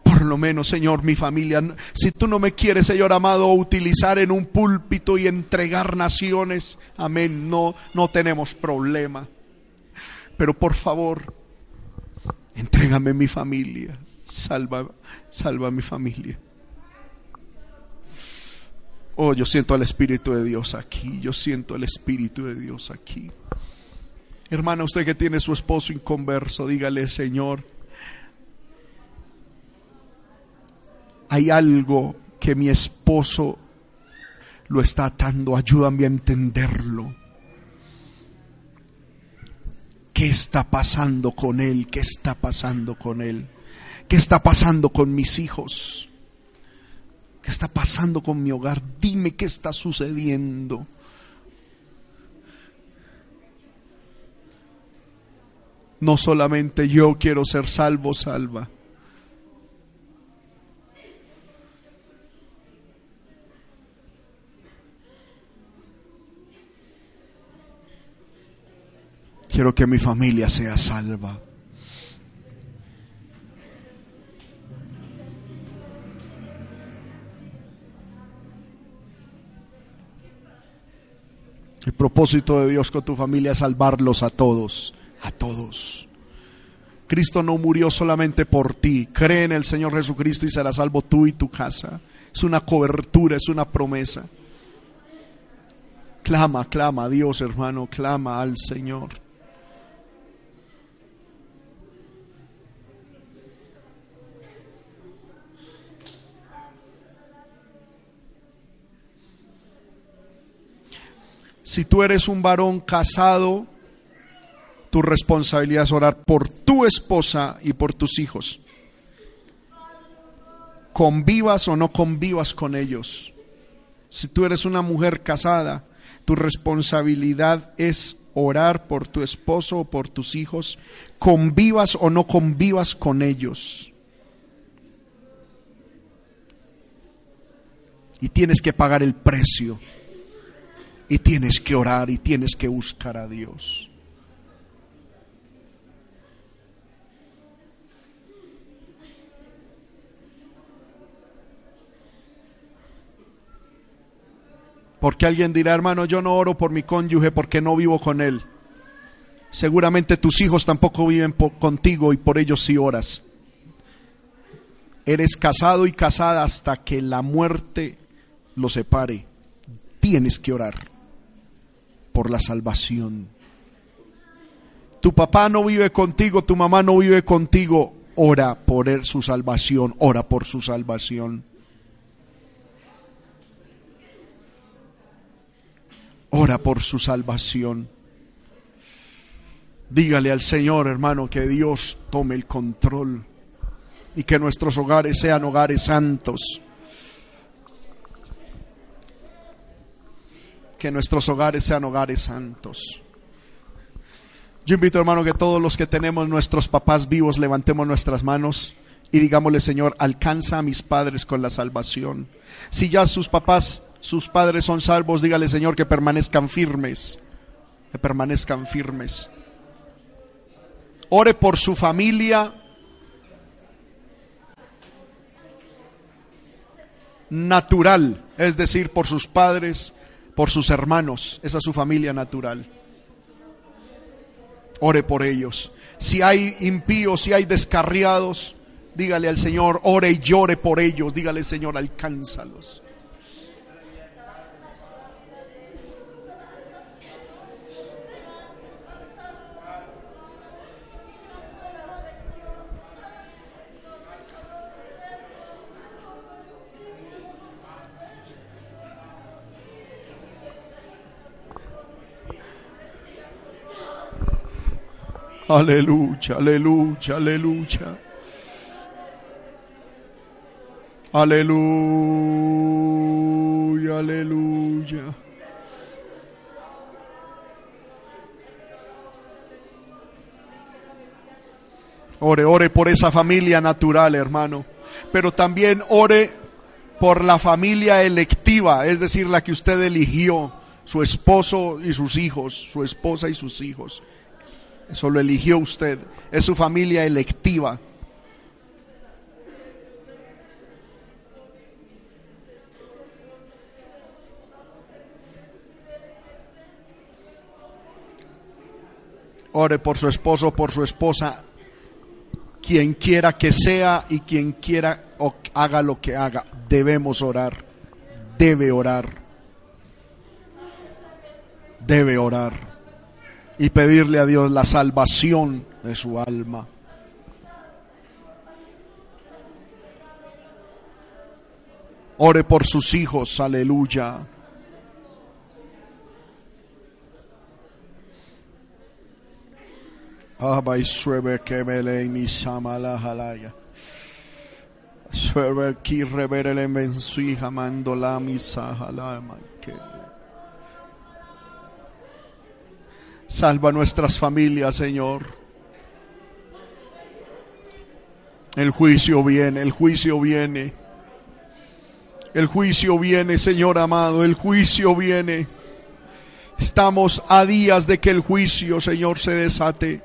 Por lo menos, Señor, mi familia, si tú no me quieres, Señor amado, utilizar en un púlpito y entregar naciones, amén, no, no tenemos problema. Pero por favor, entrégame mi familia, salva, salva mi familia. Oh, yo siento el Espíritu de Dios aquí, yo siento el Espíritu de Dios aquí. Hermana, usted que tiene su esposo inconverso, dígale, Señor, hay algo que mi esposo lo está atando, ayúdame a entenderlo. ¿Qué está pasando con él? ¿Qué está pasando con él? ¿Qué está pasando con mis hijos? ¿Qué está pasando con mi hogar? Dime qué está sucediendo. No solamente yo quiero ser salvo, salva. Quiero que mi familia sea salva. El propósito de Dios con tu familia es salvarlos a todos a todos. Cristo no murió solamente por ti. Cree en el Señor Jesucristo y será salvo tú y tu casa. Es una cobertura, es una promesa. Clama, clama a Dios, hermano, clama al Señor. Si tú eres un varón casado, tu responsabilidad es orar por tu esposa y por tus hijos. Convivas o no convivas con ellos. Si tú eres una mujer casada, tu responsabilidad es orar por tu esposo o por tus hijos, convivas o no convivas con ellos. Y tienes que pagar el precio. Y tienes que orar y tienes que buscar a Dios. Porque alguien dirá, hermano, yo no oro por mi cónyuge porque no vivo con él. Seguramente tus hijos tampoco viven contigo y por ellos sí oras. Eres casado y casada hasta que la muerte lo separe. Tienes que orar por la salvación. Tu papá no vive contigo, tu mamá no vive contigo. Ora por su salvación, ora por su salvación. Ora por su salvación. Dígale al Señor, hermano, que Dios tome el control y que nuestros hogares sean hogares santos. Que nuestros hogares sean hogares santos. Yo invito, hermano, que todos los que tenemos nuestros papás vivos levantemos nuestras manos y digámosle, Señor, alcanza a mis padres con la salvación. Si ya sus papás, sus padres son salvos, dígale, Señor, que permanezcan firmes, que permanezcan firmes. Ore por su familia. Natural, es decir, por sus padres, por sus hermanos, esa es su familia natural ore por ellos. Si hay impíos, si hay descarriados, dígale al Señor, ore y llore por ellos. Dígale, Señor, alcánzalos. Aleluya, aleluya, aleluya. Aleluya, aleluya. Ore, ore por esa familia natural, hermano. Pero también ore por la familia electiva, es decir, la que usted eligió, su esposo y sus hijos, su esposa y sus hijos. Eso lo eligió usted. Es su familia electiva. Ore por su esposo, por su esposa, quien quiera que sea y quien quiera haga lo que haga. Debemos orar. Debe orar. Debe orar y pedirle a Dios la salvación de su alma. Ore por sus hijos, aleluya. Suebe ki reverele mensui jamando la misa Salva nuestras familias, Señor. El juicio viene, el juicio viene. El juicio viene, Señor amado, el juicio viene. Estamos a días de que el juicio, Señor, se desate.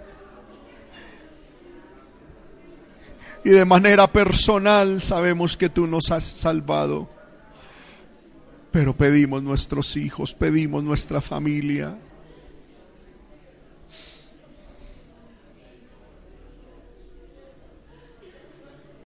Y de manera personal sabemos que tú nos has salvado. Pero pedimos nuestros hijos, pedimos nuestra familia.